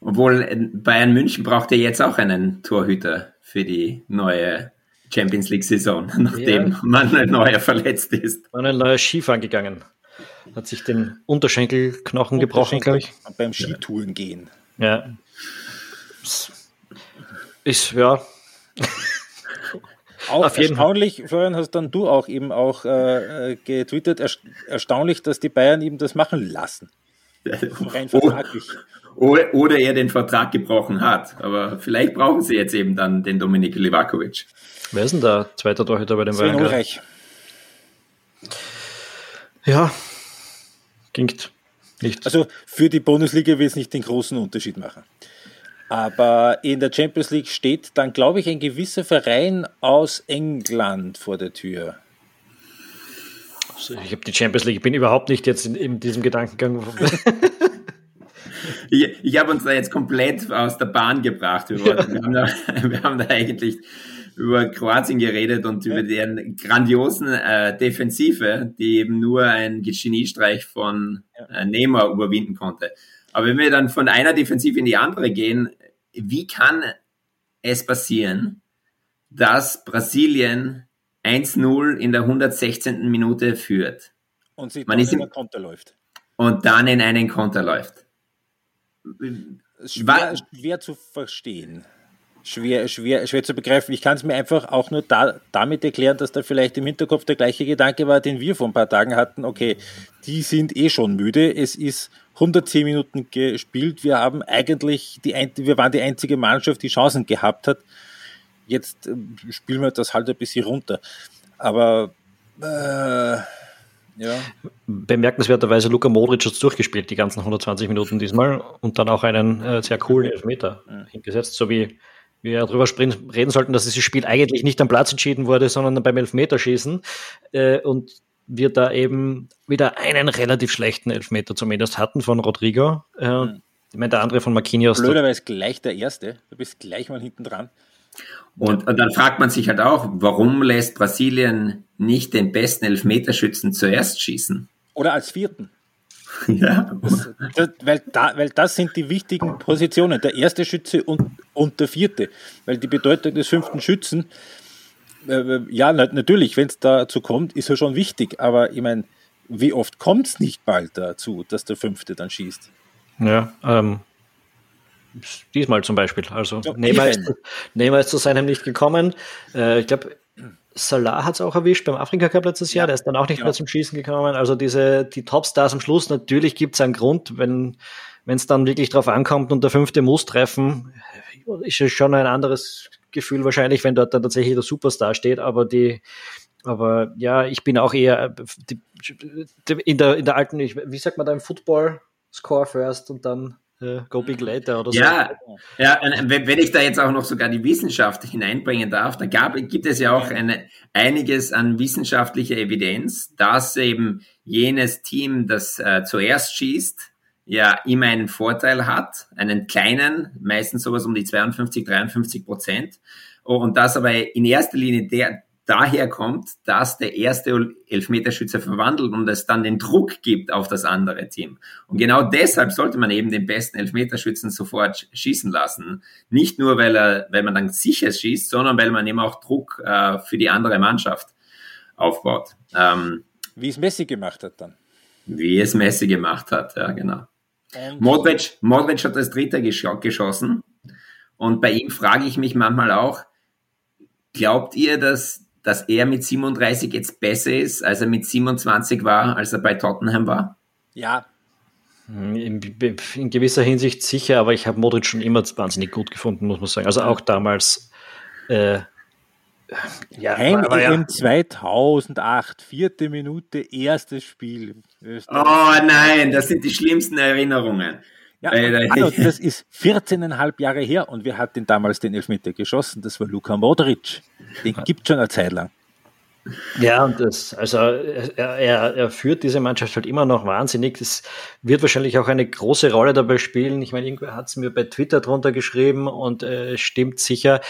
Obwohl Bayern München braucht ja jetzt auch einen Torhüter für die neue Champions League-Saison, nachdem ja. Manuel Neuer verletzt ist. Manuel Neuer Skifahren gegangen. Hat sich den Unterschenkelknochen gebrochen, glaube ich. Beim Skitouren gehen. Ja. Ist, ja. Auch Auf jeden erstaunlich, Fall. Florian, hast dann du auch eben auch äh, getwittert, erstaunlich, dass die Bayern eben das machen lassen. Rein vertraglich. Oder, oder er den Vertrag gebrochen hat. Aber vielleicht brauchen sie jetzt eben dann den Dominik Livakovic. Wer ist denn da zweiter Torhüter bei dem Sven Bayern? Ulreich. Ja, klingt nicht. Also für die Bundesliga wird es nicht den großen Unterschied machen. Aber in der Champions League steht dann, glaube ich, ein gewisser Verein aus England vor der Tür. Also ich habe die Champions League, ich bin überhaupt nicht jetzt in, in diesem Gedankengang. ich, ich habe uns da jetzt komplett aus der Bahn gebracht. Wir, ja. wir, haben, da, wir haben da eigentlich über Kroatien geredet und über deren grandiosen äh, Defensive, die eben nur ein Geniestreich von äh, Neymar überwinden konnte. Aber wenn wir dann von einer Defensive in die andere gehen, wie kann es passieren, dass Brasilien 1-0 in der 116. Minute führt? Und sie dann in einen Konter läuft. Und dann in einen Konter läuft. Schwer, schwer zu verstehen schwer, schwer, schwer zu begreifen. Ich kann es mir einfach auch nur da, damit erklären, dass da vielleicht im Hinterkopf der gleiche Gedanke war, den wir vor ein paar Tagen hatten. Okay, die sind eh schon müde. Es ist 110 Minuten gespielt. Wir haben eigentlich die, wir waren die einzige Mannschaft, die Chancen gehabt hat. Jetzt äh, spielen wir das halt ein bisschen runter. Aber äh, ja. Bemerkenswerterweise Luka Modric hat es durchgespielt, die ganzen 120 Minuten diesmal und dann auch einen äh, sehr coolen Elfmeter ja. hingesetzt, so wie wir darüber reden sollten, dass dieses Spiel eigentlich nicht am Platz entschieden wurde, sondern beim Elfmeterschießen. Äh, und wir da eben wieder einen relativ schlechten Elfmeter zumindest hatten von Rodrigo. Äh, mhm. Ich meine, der andere von Marquinhos. Blöderweise gleich der erste. Du bist gleich mal hinten dran. Und, und, dann fragt man sich halt auch, warum lässt Brasilien nicht den besten Elfmeterschützen zuerst schießen? Oder als vierten. Ja. Das, das, weil, da, weil das sind die wichtigen Positionen, der erste Schütze und, und der vierte. Weil die Bedeutung des fünften Schützen, äh, ja, natürlich, wenn es dazu kommt, ist er schon wichtig. Aber ich meine, wie oft kommt es nicht bald dazu, dass der fünfte dann schießt? Ja, ähm, diesmal zum Beispiel. Also ja, Neymar, ist, Neymar ist zu seinem nicht gekommen. Äh, ich glaube, Salah hat es auch erwischt beim Afrika Cup letztes Jahr, der ist dann auch nicht ja. mehr zum Schießen gekommen. Also diese, die Topstars am Schluss, natürlich gibt es einen Grund, wenn es dann wirklich drauf ankommt und der fünfte muss treffen, ist es schon ein anderes Gefühl wahrscheinlich, wenn dort dann tatsächlich der Superstar steht, aber die, aber ja, ich bin auch eher die, in, der, in der alten, wie sagt man da im Football, Score first und dann äh, Go Big Later oder so. Ja, ja wenn ich da jetzt auch noch sogar die Wissenschaft hineinbringen darf, da gab, gibt es ja auch eine, einiges an wissenschaftlicher Evidenz, dass eben jenes Team, das äh, zuerst schießt, ja immer einen Vorteil hat, einen kleinen, meistens sowas um die 52, 53 Prozent. Und das aber in erster Linie der, daher kommt, dass der erste Elfmeterschütze verwandelt und es dann den Druck gibt auf das andere Team. Und genau deshalb sollte man eben den besten Elfmeterschützen sofort schießen lassen. Nicht nur, weil, er, weil man dann sicher schießt, sondern weil man eben auch Druck äh, für die andere Mannschaft aufbaut. Ähm, wie es Messi gemacht hat dann. Wie es Messi gemacht hat, ja, genau. Modric, Modric hat das dritte gesch geschossen. Und bei ihm frage ich mich manchmal auch, glaubt ihr, dass dass er mit 37 jetzt besser ist, als er mit 27 war, als er bei Tottenham war? Ja. In, in gewisser Hinsicht sicher, aber ich habe Modric schon immer wahnsinnig gut gefunden, muss man sagen. Also auch damals. Äh, ja, Heim aber, ja. 2008, vierte Minute, erstes Spiel. Oh nein, das sind die schlimmsten Erinnerungen. Ja, also, das ist 14,5 Jahre her und wer hat denn damals den Elfmeter geschossen? Das war Luka Modric. Den gibt es schon eine Zeit lang. Ja, und das, also er, er, er führt diese Mannschaft halt immer noch wahnsinnig. Das wird wahrscheinlich auch eine große Rolle dabei spielen. Ich meine, irgendwer hat es mir bei Twitter drunter geschrieben und äh, stimmt sicher.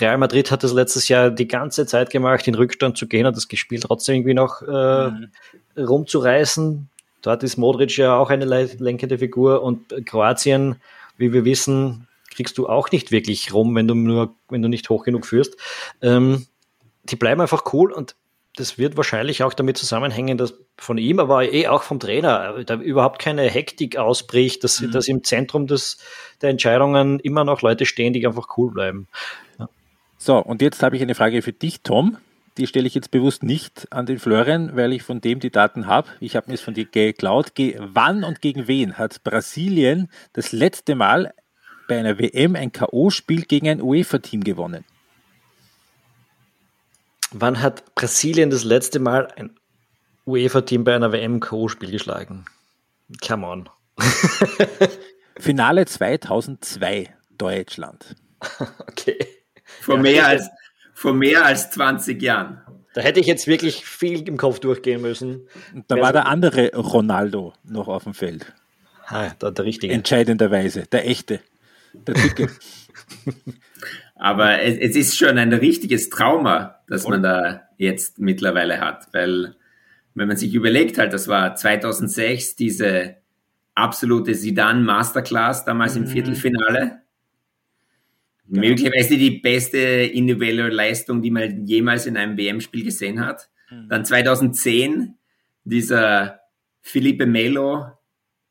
Real Madrid hat das letztes Jahr die ganze Zeit gemacht, in Rückstand zu gehen und das gespielt trotzdem irgendwie noch äh, mhm. rumzureißen. Dort ist Modric ja auch eine lenkende Figur und Kroatien, wie wir wissen, kriegst du auch nicht wirklich rum, wenn du nur, wenn du nicht hoch genug führst. Ähm, die bleiben einfach cool und das wird wahrscheinlich auch damit zusammenhängen, dass von ihm, aber eh auch vom Trainer, da überhaupt keine Hektik ausbricht, dass, mhm. dass im Zentrum des, der Entscheidungen immer noch Leute stehen, die einfach cool bleiben. Ja. So, und jetzt habe ich eine Frage für dich, Tom. Die stelle ich jetzt bewusst nicht an den Florian, weil ich von dem die Daten habe. Ich habe mir es von dir geklaut. Wann und gegen wen hat Brasilien das letzte Mal bei einer WM ein K.O.-Spiel gegen ein UEFA-Team gewonnen? Wann hat Brasilien das letzte Mal ein UEFA-Team bei einer WM K.O.-Spiel geschlagen? Come on. Finale 2002, Deutschland. Okay. Vor, ja, mehr als, vor mehr als 20 Jahren. Da hätte ich jetzt wirklich viel im Kopf durchgehen müssen. Da war der andere Ronaldo noch auf dem Feld. Ah, der, der richtige. Entscheidenderweise, der echte. Der dicke. Aber es, es, ist schon ein richtiges Trauma, das man da jetzt mittlerweile hat, weil wenn man sich überlegt halt, das war 2006 diese absolute Sidan Masterclass damals mhm. im Viertelfinale. Genau. Möglicherweise die beste individuelle Leistung, die man jemals in einem WM-Spiel gesehen hat. Mhm. Dann 2010 dieser Felipe Melo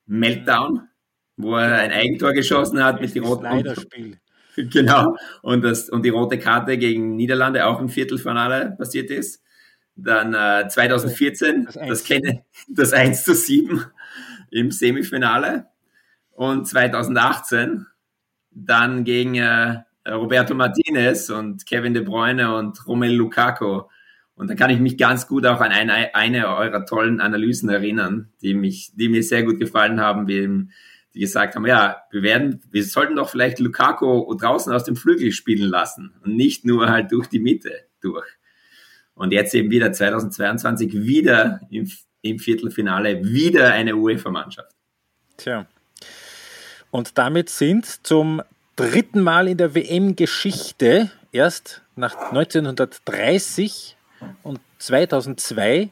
Meltdown, wo er ein Eigentor geschossen hat mit die roten. Genau. Und, das, und die rote Karte gegen Niederlande auch im Viertelfinale passiert ist. Dann äh, 2014 das, das, kenne, das 1 zu 7 im Semifinale. Und 2018 dann gegen äh, Roberto Martinez und Kevin De Bruyne und Romelu Lukaku. Und da kann ich mich ganz gut auch an eine, eine eurer tollen Analysen erinnern, die mich, die mir sehr gut gefallen haben, wie die gesagt haben, ja, wir werden, wir sollten doch vielleicht Lukaku draußen aus dem Flügel spielen lassen und nicht nur halt durch die Mitte durch. Und jetzt eben wieder 2022 wieder im, im Viertelfinale wieder eine UEFA-Mannschaft. Tja. Und damit sind zum dritten Mal in der WM-Geschichte erst nach 1930 und 2002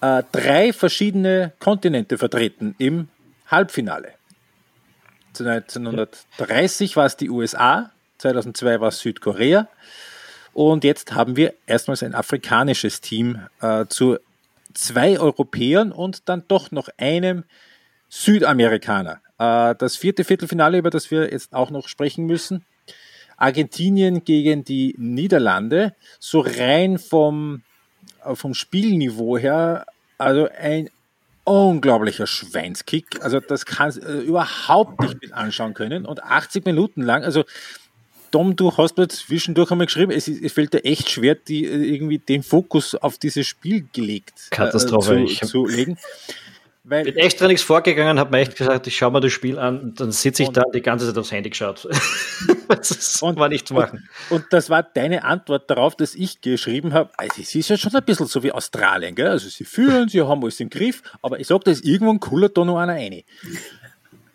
äh, drei verschiedene Kontinente vertreten im Halbfinale. 1930 war es die USA, 2002 war es Südkorea und jetzt haben wir erstmals ein afrikanisches Team äh, zu zwei Europäern und dann doch noch einem Südamerikaner. Äh, das vierte Viertelfinale, über das wir jetzt auch noch sprechen müssen. Argentinien gegen die Niederlande, so rein vom, äh, vom Spielniveau her, also ein unglaublicher Schweinskick. Also das kannst du äh, überhaupt nicht mit anschauen können. Und 80 Minuten lang, also Tom, du hast mir zwischendurch einmal geschrieben, es, es fällt dir echt schwer, die, äh, irgendwie den Fokus auf dieses Spiel gelegt Katastrophe. Äh, zu, zu legen. Weil bin extra nichts vorgegangen, habe mir echt gesagt, ich schaue mir das Spiel an und dann sitze ich da die ganze Zeit aufs Handy geschaut. das und, war nicht zu machen. Und, und, das war deine Antwort darauf, dass ich geschrieben habe, also es ist ja schon ein bisschen so wie Australien, gell? also sie führen, sie haben alles im Griff, aber ich sage, da ist irgendwo ein cooler da noch einer rein.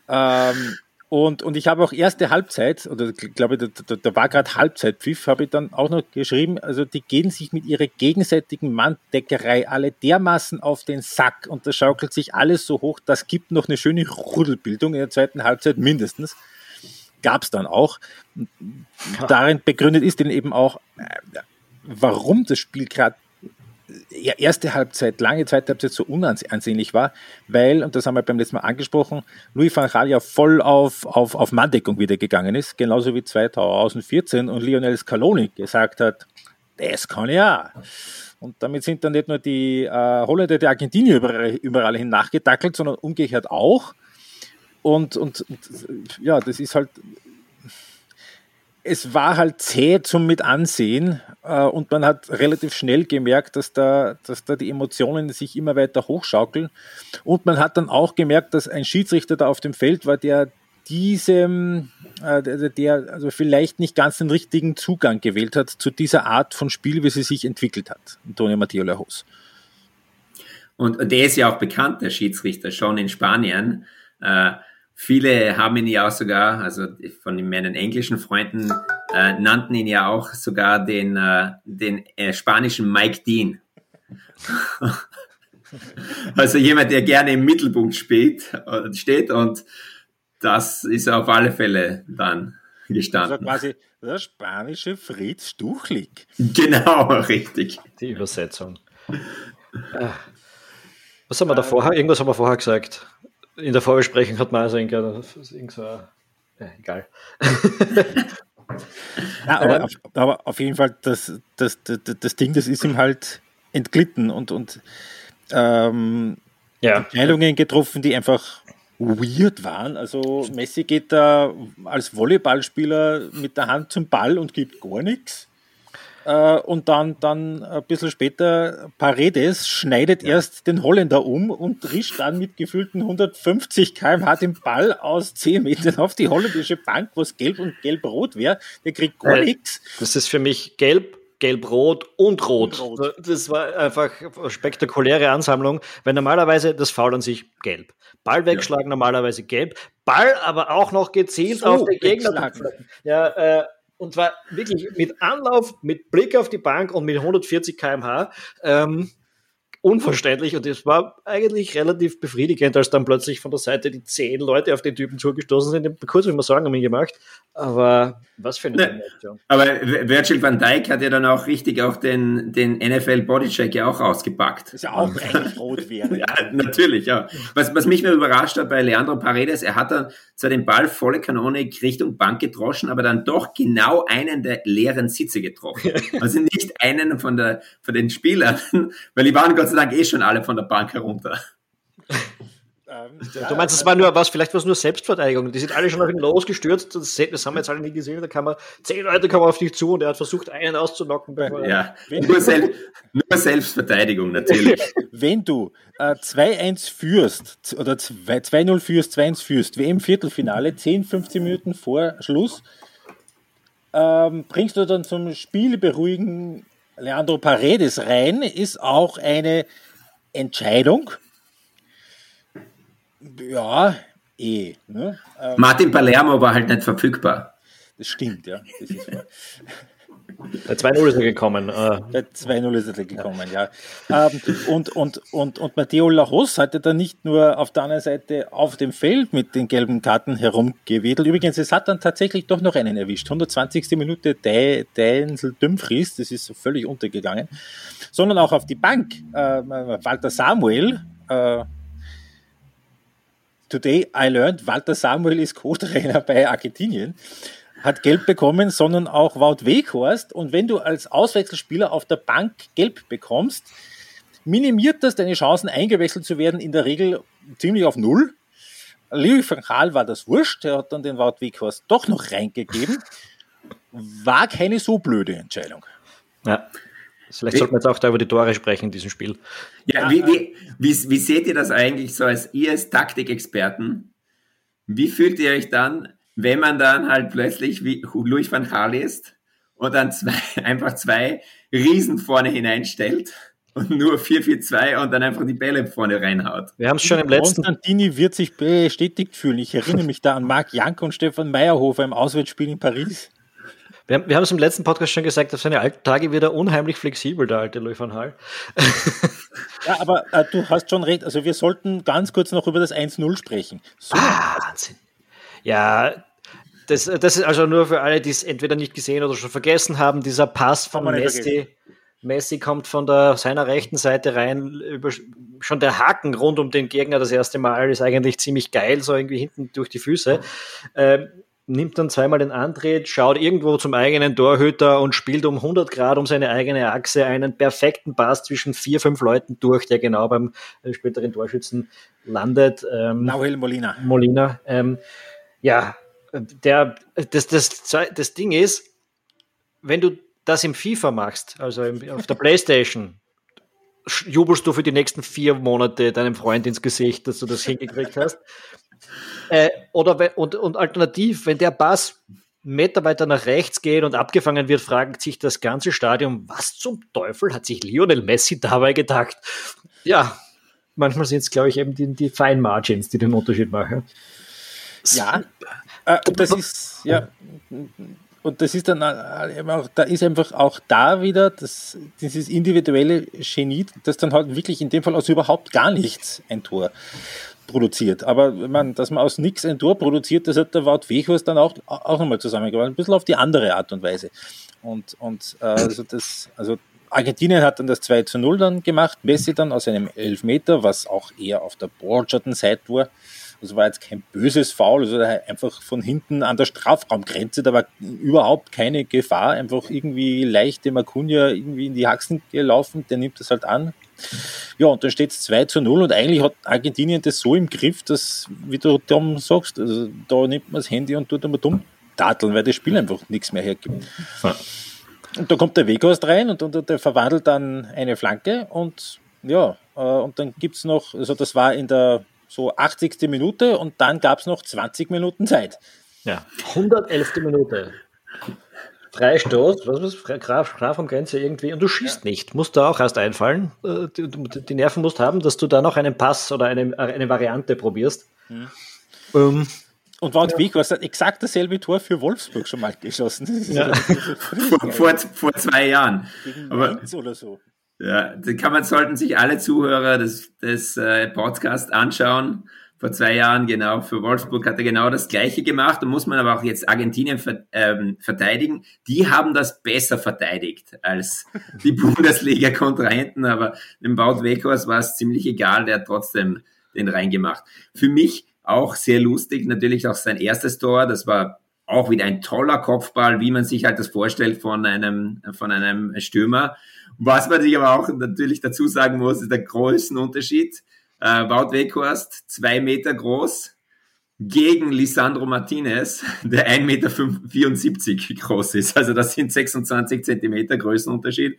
ähm, und, und ich habe auch erste Halbzeit, oder glaube, da, da, da war gerade Halbzeitpfiff, habe ich dann auch noch geschrieben, also die gehen sich mit ihrer gegenseitigen Manndeckerei alle dermaßen auf den Sack und das schaukelt sich alles so hoch, das gibt noch eine schöne Rudelbildung in der zweiten Halbzeit mindestens. Gab es dann auch. Darin begründet ist denn eben auch, äh, warum das Spiel gerade erste Halbzeit, lange zweite Halbzeit so unansehnlich war, weil, und das haben wir beim letzten Mal angesprochen, Louis van Gaal ja voll auf, auf, auf Manndeckung wieder gegangen ist, genauso wie 2014 und Lionel Scaloni gesagt hat, das kann ja. Und damit sind dann nicht nur die äh, Holländer, die Argentinier überall, überall hin nachgedackelt, sondern umgekehrt auch. Und, und, und ja, das ist halt es war halt zäh zum mit ansehen äh, und man hat relativ schnell gemerkt, dass da, dass da die Emotionen sich immer weiter hochschaukeln. Und man hat dann auch gemerkt, dass ein Schiedsrichter da auf dem Feld war, der diesem, äh, der also vielleicht nicht ganz den richtigen Zugang gewählt hat zu dieser Art von Spiel, wie sie sich entwickelt hat, Antonio Matteo Lajos. Und der ist ja auch bekannt, der Schiedsrichter, schon in Spanien. Äh, viele haben ihn ja auch sogar, also von meinen englischen Freunden, äh, nannten ihn ja auch sogar den, äh, den äh, spanischen Mike Dean. also jemand, der gerne im Mittelpunkt steht, äh, steht und das ist auf alle Fälle dann gestanden. Also quasi der spanische Fritz Stuchlik. Genau, richtig. Die Übersetzung. Ah. Was haben wir da vorher? Irgendwas haben wir vorher gesagt. In der Vorbesprechung hat man also irgend so, ja, egal. ja, aber, auf, aber, auf, jeden Fall, das, das, das, das Ding, das ist ihm halt entglitten und, und ähm, ja. Entscheidungen getroffen, die einfach weird waren. Also Messi geht da als Volleyballspieler mit der Hand zum Ball und gibt gar nichts. Äh, und dann, dann ein bisschen später Paredes schneidet ja. erst den Holländer um und rischt dann mit gefühlten 150 km/h den Ball aus 10 Metern auf die holländische Bank, was gelb und gelb-rot wäre. Der kriegt gar äh, nichts. Das ist für mich gelb, gelb-rot und rot. und rot. Das war einfach eine spektakuläre Ansammlung, weil normalerweise das Foul an sich gelb. Ball wegschlagen ja. normalerweise gelb, Ball aber auch noch gezielt so, auf den Gegner. Ja, äh, und zwar wirklich mit Anlauf, mit Blick auf die Bank und mit 140 km/h. Ähm, unverständlich und es war eigentlich relativ befriedigend, als dann plötzlich von der Seite die zehn Leute auf den Typen zugestoßen sind. Kurz, wie man sagen, haben ihn gemacht. Aber was für eine ne. Aber Virgil van Dijk hat ja dann auch richtig auch den, den NFL Bodycheck ja auch ausgepackt. Das ja auch eigentlich rot wäre. ja, natürlich, ja. Was, was mich mir überrascht hat bei Leandro Paredes, er hat dann zwar den Ball volle Kanone Richtung Bank gedroschen, aber dann doch genau einen der leeren Sitze getroffen. also nicht einen von, der, von den Spielern, weil die waren Gott sei Dank eh schon alle von der Bank herunter. Ähm, du meinst, es war nur was, vielleicht war es nur Selbstverteidigung. Die sind alle schon auf ihn losgestürzt. Das, das haben wir jetzt alle nie gesehen. Da kann man, zehn Leute kommen auf dich zu und er hat versucht, einen auszunocken. Ja, nur, Sel nur, Selbstverteidigung natürlich. Wenn du äh, 2-1 führst oder 2-0 führst, 2-1 führst, wie im Viertelfinale, 10, 15 Minuten vor Schluss, ähm, bringst du dann zum Spiel beruhigen Leandro Paredes rein, ist auch eine Entscheidung. Ja, eh. Ne? Ähm, Martin Palermo war halt nicht verfügbar. Das stimmt, ja. Das ist bei 2-0 ist er gekommen. Äh. Bei 2-0 ist er gekommen, ja. ja. Ähm, und, und, und, und Matteo Lajos hatte dann nicht nur auf der anderen Seite auf dem Feld mit den gelben Karten herumgewedelt. Übrigens, es hat dann tatsächlich doch noch einen erwischt. 120. Minute Deinsel Dumfries, das ist völlig untergegangen. Sondern auch auf die Bank. Äh, Walter Samuel, äh, Today I learned, Walter Samuel ist Co-Trainer bei Argentinien hat Gelb bekommen, sondern auch Wout Weghorst. Und wenn du als Auswechselspieler auf der Bank Gelb bekommst, minimiert das deine Chancen, eingewechselt zu werden, in der Regel ziemlich auf Null. Louis van Gaal war das wurscht, er hat dann den Wout Weghorst doch noch reingegeben. War keine so blöde Entscheidung. Ja. Vielleicht sollten wir jetzt auch da über die Tore sprechen in diesem Spiel. Ja, wie, wie, wie, wie seht ihr das eigentlich so als ihr als Taktikexperten? Wie fühlt ihr euch dann, wenn man dann halt plötzlich wie Louis van Gaal ist und dann zwei, einfach zwei Riesen vorne hineinstellt und nur 4-4-2 und dann einfach die Bälle vorne reinhaut. Wir haben es schon im letzten... Konstantini wird sich bestätigt fühlen. Ich erinnere mich da an Marc Jank und Stefan Meyerhofer im Auswärtsspiel in Paris. Wir haben, wir haben es im letzten Podcast schon gesagt, auf seine alten Tage wird er unheimlich flexibel, der alte Louis van Gaal. ja, aber äh, du hast schon recht. Also wir sollten ganz kurz noch über das 1-0 sprechen. So Wahnsinn. Ja, das, das ist also nur für alle, die es entweder nicht gesehen oder schon vergessen haben, dieser Pass von Messi. Messi kommt von der, seiner rechten Seite rein, über, schon der Haken rund um den Gegner das erste Mal ist eigentlich ziemlich geil, so irgendwie hinten durch die Füße. Ähm, nimmt dann zweimal den Antritt, schaut irgendwo zum eigenen Torhüter und spielt um 100 Grad um seine eigene Achse einen perfekten Pass zwischen vier, fünf Leuten durch, der genau beim äh, späteren Torschützen landet. Ähm, Nahuel Molina. Molina. Ähm, ja, der, das, das, das Ding ist, wenn du das im FIFA machst, also auf der Playstation, jubelst du für die nächsten vier Monate deinem Freund ins Gesicht, dass du das hingekriegt hast. Äh, oder und, und alternativ, wenn der Pass Meter weiter nach rechts geht und abgefangen wird, fragt sich das ganze Stadion, was zum Teufel hat sich Lionel Messi dabei gedacht? Ja, manchmal sind es, glaube ich, eben die, die Fine Margins, die den Unterschied machen. Ja, äh, und das ist, ja, und das ist dann auch, da ist einfach auch da wieder das, dieses individuelle Genie, das dann halt wirklich in dem Fall aus überhaupt gar nichts ein Tor produziert. Aber man, dass man aus nichts ein Tor produziert, das hat der Wout Weghorst dann auch, auch nochmal zusammengebracht. Ein bisschen auf die andere Art und Weise. Und, und äh, also das, also Argentinien hat dann das 2 zu 0 dann gemacht, Messi dann aus einem Elfmeter, was auch eher auf der borgerten Seite war. Das war jetzt kein böses Foul, also einfach von hinten an der Strafraumgrenze, da war überhaupt keine Gefahr, einfach irgendwie leicht dem Acuna irgendwie in die Haxen gelaufen, der nimmt das halt an. Ja, und dann steht es 2 zu 0 und eigentlich hat Argentinien das so im Griff, dass, wie du Tom sagst, also da nimmt man das Handy und tut immer dumm tadeln, weil das Spiel einfach nichts mehr hergibt. Ja. Und da kommt der Weghorst rein und, und, und der verwandelt dann eine Flanke und ja, äh, und dann gibt es noch, also das war in der so 80. Minute und dann gab es noch 20 Minuten Zeit. Ja, 111. Minute. Freistoß, was ist Graf, Graf am Grenze irgendwie und du schießt ja. nicht. Musst du auch erst einfallen. Äh, die, die, Nerven musst haben, dass du da noch einen Pass oder eine, eine Variante probierst. Mhm. Ähm, und Wout ja. Wieg, hat exakt dasselbe Tor für Wolfsburg schon mal geschossen. Ja. vor, vor, vor, zwei Jahren. Gegen Aber, oder so. Ja, da kann man, sollten sich alle Zuhörer des, des äh, Podcasts anschauen. Vor zwei Jahren, genau, für Wolfsburg hat er genau das Gleiche gemacht. Da muss man aber auch jetzt Argentinien ver, ähm, verteidigen. Die haben das besser verteidigt als die Bundesliga-Kontrahenten, aber dem Baut Weghorst war es ziemlich egal, der hat trotzdem den reingemacht. Für mich auch sehr lustig, natürlich auch sein erstes Tor, das war auch wieder ein toller Kopfball, wie man sich halt das vorstellt von einem, von einem Stürmer. Was man sich aber auch natürlich dazu sagen muss, ist der Größenunterschied. Äh, Wout Weghorst, zwei Meter groß, gegen Lisandro Martinez, der 1,74 Meter groß ist. Also das sind 26 Zentimeter Größenunterschied.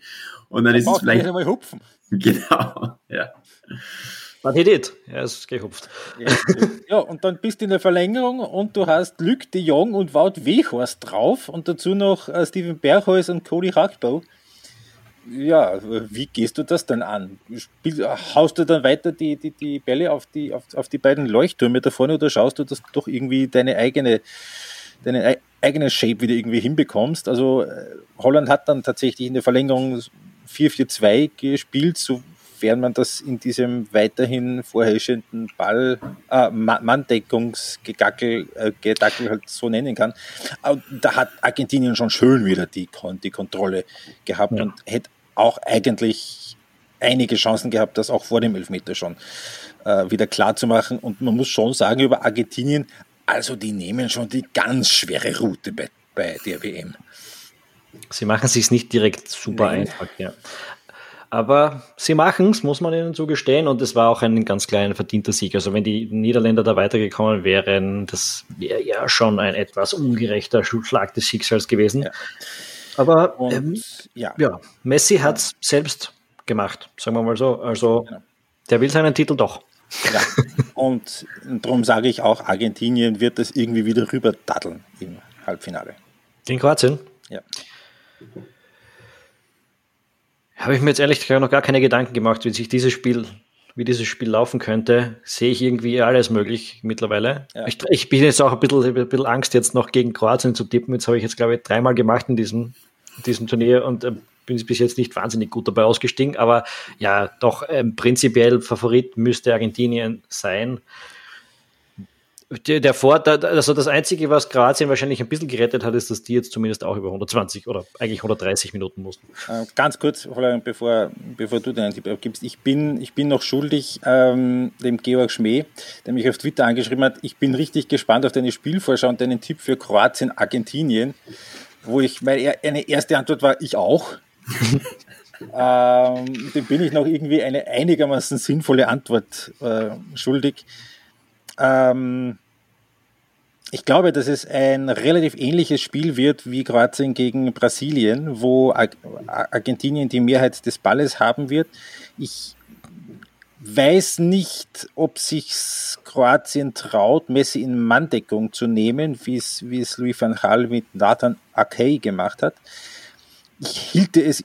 Und dann da ist es vielleicht... Mal hupfen. Genau, ja. Man hit it. Er ist gehupft. Ja, und dann bist du in der Verlängerung und du hast Luc de Jong und Wout Weghorst drauf und dazu noch äh, Steven Berghuis und Cody Hackbau ja, wie gehst du das dann an? Spiel, haust du dann weiter die, die, die Bälle auf die, auf, auf die beiden Leuchttürme da vorne oder schaust du, dass du doch irgendwie deine eigene, deine eigene Shape wieder irgendwie hinbekommst? Also äh, Holland hat dann tatsächlich in der Verlängerung 4-4-2 gespielt, sofern man das in diesem weiterhin vorherrschenden Ball, äh, Manndeckungsgegackel, äh, Gedackel halt so nennen kann. Aber da hat Argentinien schon schön wieder die, die Kontrolle gehabt ja. und hätte auch eigentlich einige Chancen gehabt, das auch vor dem Elfmeter schon äh, wieder klar zu machen. Und man muss schon sagen über Argentinien, also die nehmen schon die ganz schwere Route bei, bei der WM. Sie machen es sich nicht direkt super Nein. einfach, ja. Aber sie machen es, muss man ihnen zugestehen. Und es war auch ein ganz kleiner verdienter Sieg. Also wenn die Niederländer da weitergekommen wären, das wäre ja schon ein etwas ungerechter Schlag des Schicksals gewesen. Ja. Aber und, ähm, ja. ja. Messi hat es selbst gemacht, sagen wir mal so. Also genau. der will seinen Titel doch. Ja. Und darum sage ich auch, Argentinien wird das irgendwie wieder rüber daddeln im Halbfinale. In Kroatien? Ja. Habe ich mir jetzt ehrlich gesagt noch gar keine Gedanken gemacht, wie sich dieses Spiel, wie dieses Spiel laufen könnte. Sehe ich irgendwie alles möglich mittlerweile. Ja. Ich, ich, bin jetzt auch ein bisschen, ein bisschen Angst, jetzt noch gegen Kroatien zu tippen. Jetzt habe ich jetzt, glaube ich, dreimal gemacht in diesem diesem Turnier und äh, bin bis jetzt nicht wahnsinnig gut dabei ausgestiegen, aber ja, doch ähm, prinzipiell Favorit müsste Argentinien sein. Der, Vorteil, also das Einzige, was Kroatien wahrscheinlich ein bisschen gerettet hat, ist, dass die jetzt zumindest auch über 120 oder eigentlich 130 Minuten mussten. Äh, ganz kurz, bevor, bevor du deinen Tipp abgibst, ich bin, ich bin noch schuldig ähm, dem Georg Schmäh, der mich auf Twitter angeschrieben hat, ich bin richtig gespannt auf deine Spielvorschau und deinen Tipp für Kroatien, Argentinien wo ich meine eine erste Antwort war, ich auch. ähm, dem bin ich noch irgendwie eine einigermaßen sinnvolle Antwort äh, schuldig. Ähm, ich glaube, dass es ein relativ ähnliches Spiel wird wie Kroatien gegen Brasilien, wo Argentinien die Mehrheit des Balles haben wird. Ich weiß nicht, ob sich Kroatien traut, Messi in Manndeckung zu nehmen, wie es, wie es Louis van Gaal mit Nathan Akey gemacht hat. Ich hielte es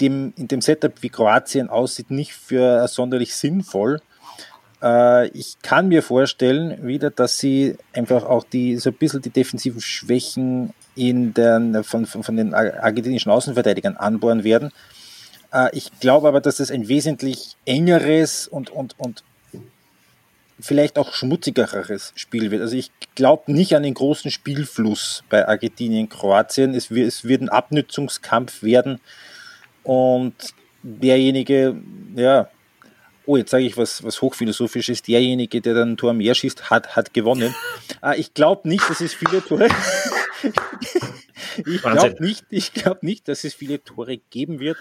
dem, in dem Setup, wie Kroatien aussieht, nicht für sonderlich sinnvoll. Äh, ich kann mir vorstellen, wieder, dass sie einfach auch die, so ein bisschen die defensiven Schwächen in den, von, von, von den argentinischen Außenverteidigern anbohren werden äh, ich glaube aber, dass es ein wesentlich engeres und, und, und vielleicht auch schmutzigeres Spiel wird. Also ich glaube nicht an den großen Spielfluss bei Argentinien, Kroatien. Es, es wird ein Abnützungskampf werden und derjenige, ja, oh, jetzt sage ich was, was hochphilosophisches, derjenige, der dann ein Tor mehr schießt, hat, hat gewonnen. Äh, ich glaube nicht, dass es viele Tore, ich glaube nicht, ich glaube nicht, dass es viele Tore geben wird.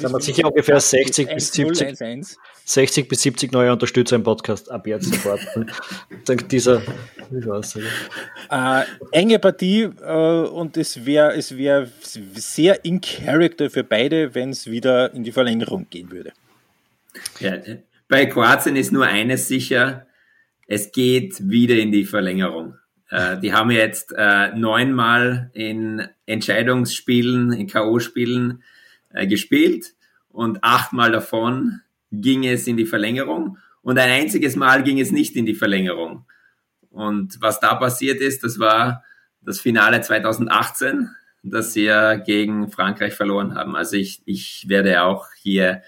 Da haben sicher ungefähr 60 bis, 70, 60 bis 70 neue Unterstützer im Podcast ab jetzt sofort. Dank dieser äh, enge Partie äh, und es wäre es wär sehr in Character für beide, wenn es wieder in die Verlängerung gehen würde. Ja, bei Kroatien ist nur eines sicher, es geht wieder in die Verlängerung. Äh, die haben jetzt äh, neunmal in Entscheidungsspielen, in K.O.-Spielen äh, gespielt und achtmal davon ging es in die Verlängerung und ein einziges Mal ging es nicht in die Verlängerung. Und was da passiert ist, das war das Finale 2018, das sie ja gegen Frankreich verloren haben. Also ich, ich werde auch hier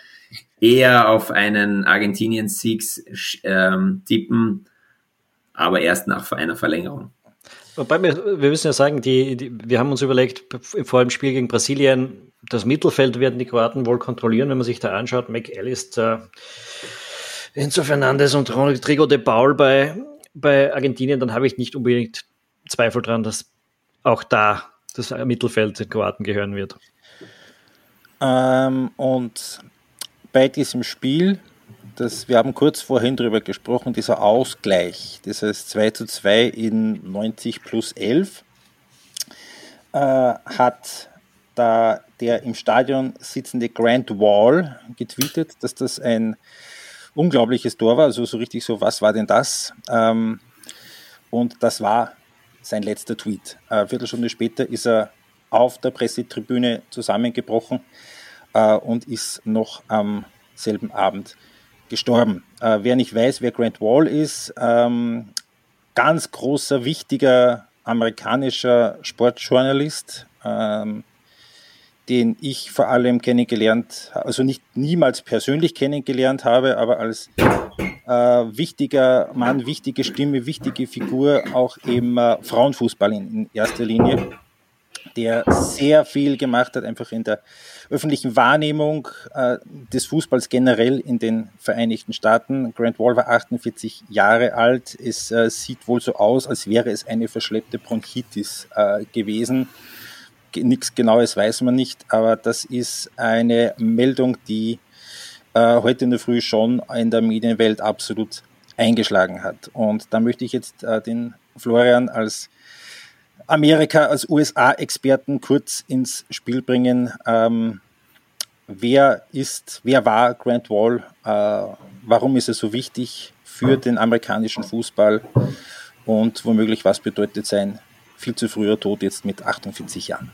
eher auf einen Argentinien-Sieg ähm, tippen, aber erst nach einer Verlängerung. Wobei wir, wir müssen ja sagen, die, die, wir haben uns überlegt, vor dem Spiel gegen Brasilien, das Mittelfeld werden die Kroaten wohl kontrollieren, wenn man sich da anschaut. McAllister, Enzo Fernandes und Rodrigo de Paul bei, bei Argentinien, dann habe ich nicht unbedingt Zweifel dran, dass auch da das Mittelfeld den Kroaten gehören wird. Ähm, und bei diesem Spiel das, wir haben kurz vorhin darüber gesprochen, dieser Ausgleich, dieses 2 zu 2 in 90 plus 11, äh, hat da der im Stadion sitzende Grant Wall getweetet, dass das ein unglaubliches Tor war, also so richtig so, was war denn das? Ähm, und das war sein letzter Tweet. Eine Viertelstunde später ist er auf der Pressetribüne zusammengebrochen äh, und ist noch am selben Abend gestorben. Äh, wer nicht weiß, wer Grant Wall ist, ähm, ganz großer, wichtiger amerikanischer Sportjournalist, ähm, den ich vor allem kennengelernt, also nicht niemals persönlich kennengelernt habe, aber als äh, wichtiger Mann, wichtige Stimme, wichtige Figur auch im äh, Frauenfußball in, in erster Linie der sehr viel gemacht hat, einfach in der öffentlichen Wahrnehmung äh, des Fußballs generell in den Vereinigten Staaten. Grant Wall war 48 Jahre alt. Es äh, sieht wohl so aus, als wäre es eine verschleppte Bronchitis äh, gewesen. Nichts Genaues weiß man nicht, aber das ist eine Meldung, die äh, heute in der Früh schon in der Medienwelt absolut eingeschlagen hat. Und da möchte ich jetzt äh, den Florian als Amerika als USA-Experten kurz ins Spiel bringen. Ähm, wer ist, wer war Grant Wall? Äh, warum ist er so wichtig für den amerikanischen Fußball? Und womöglich, was bedeutet sein viel zu früher Tod jetzt mit 48 Jahren?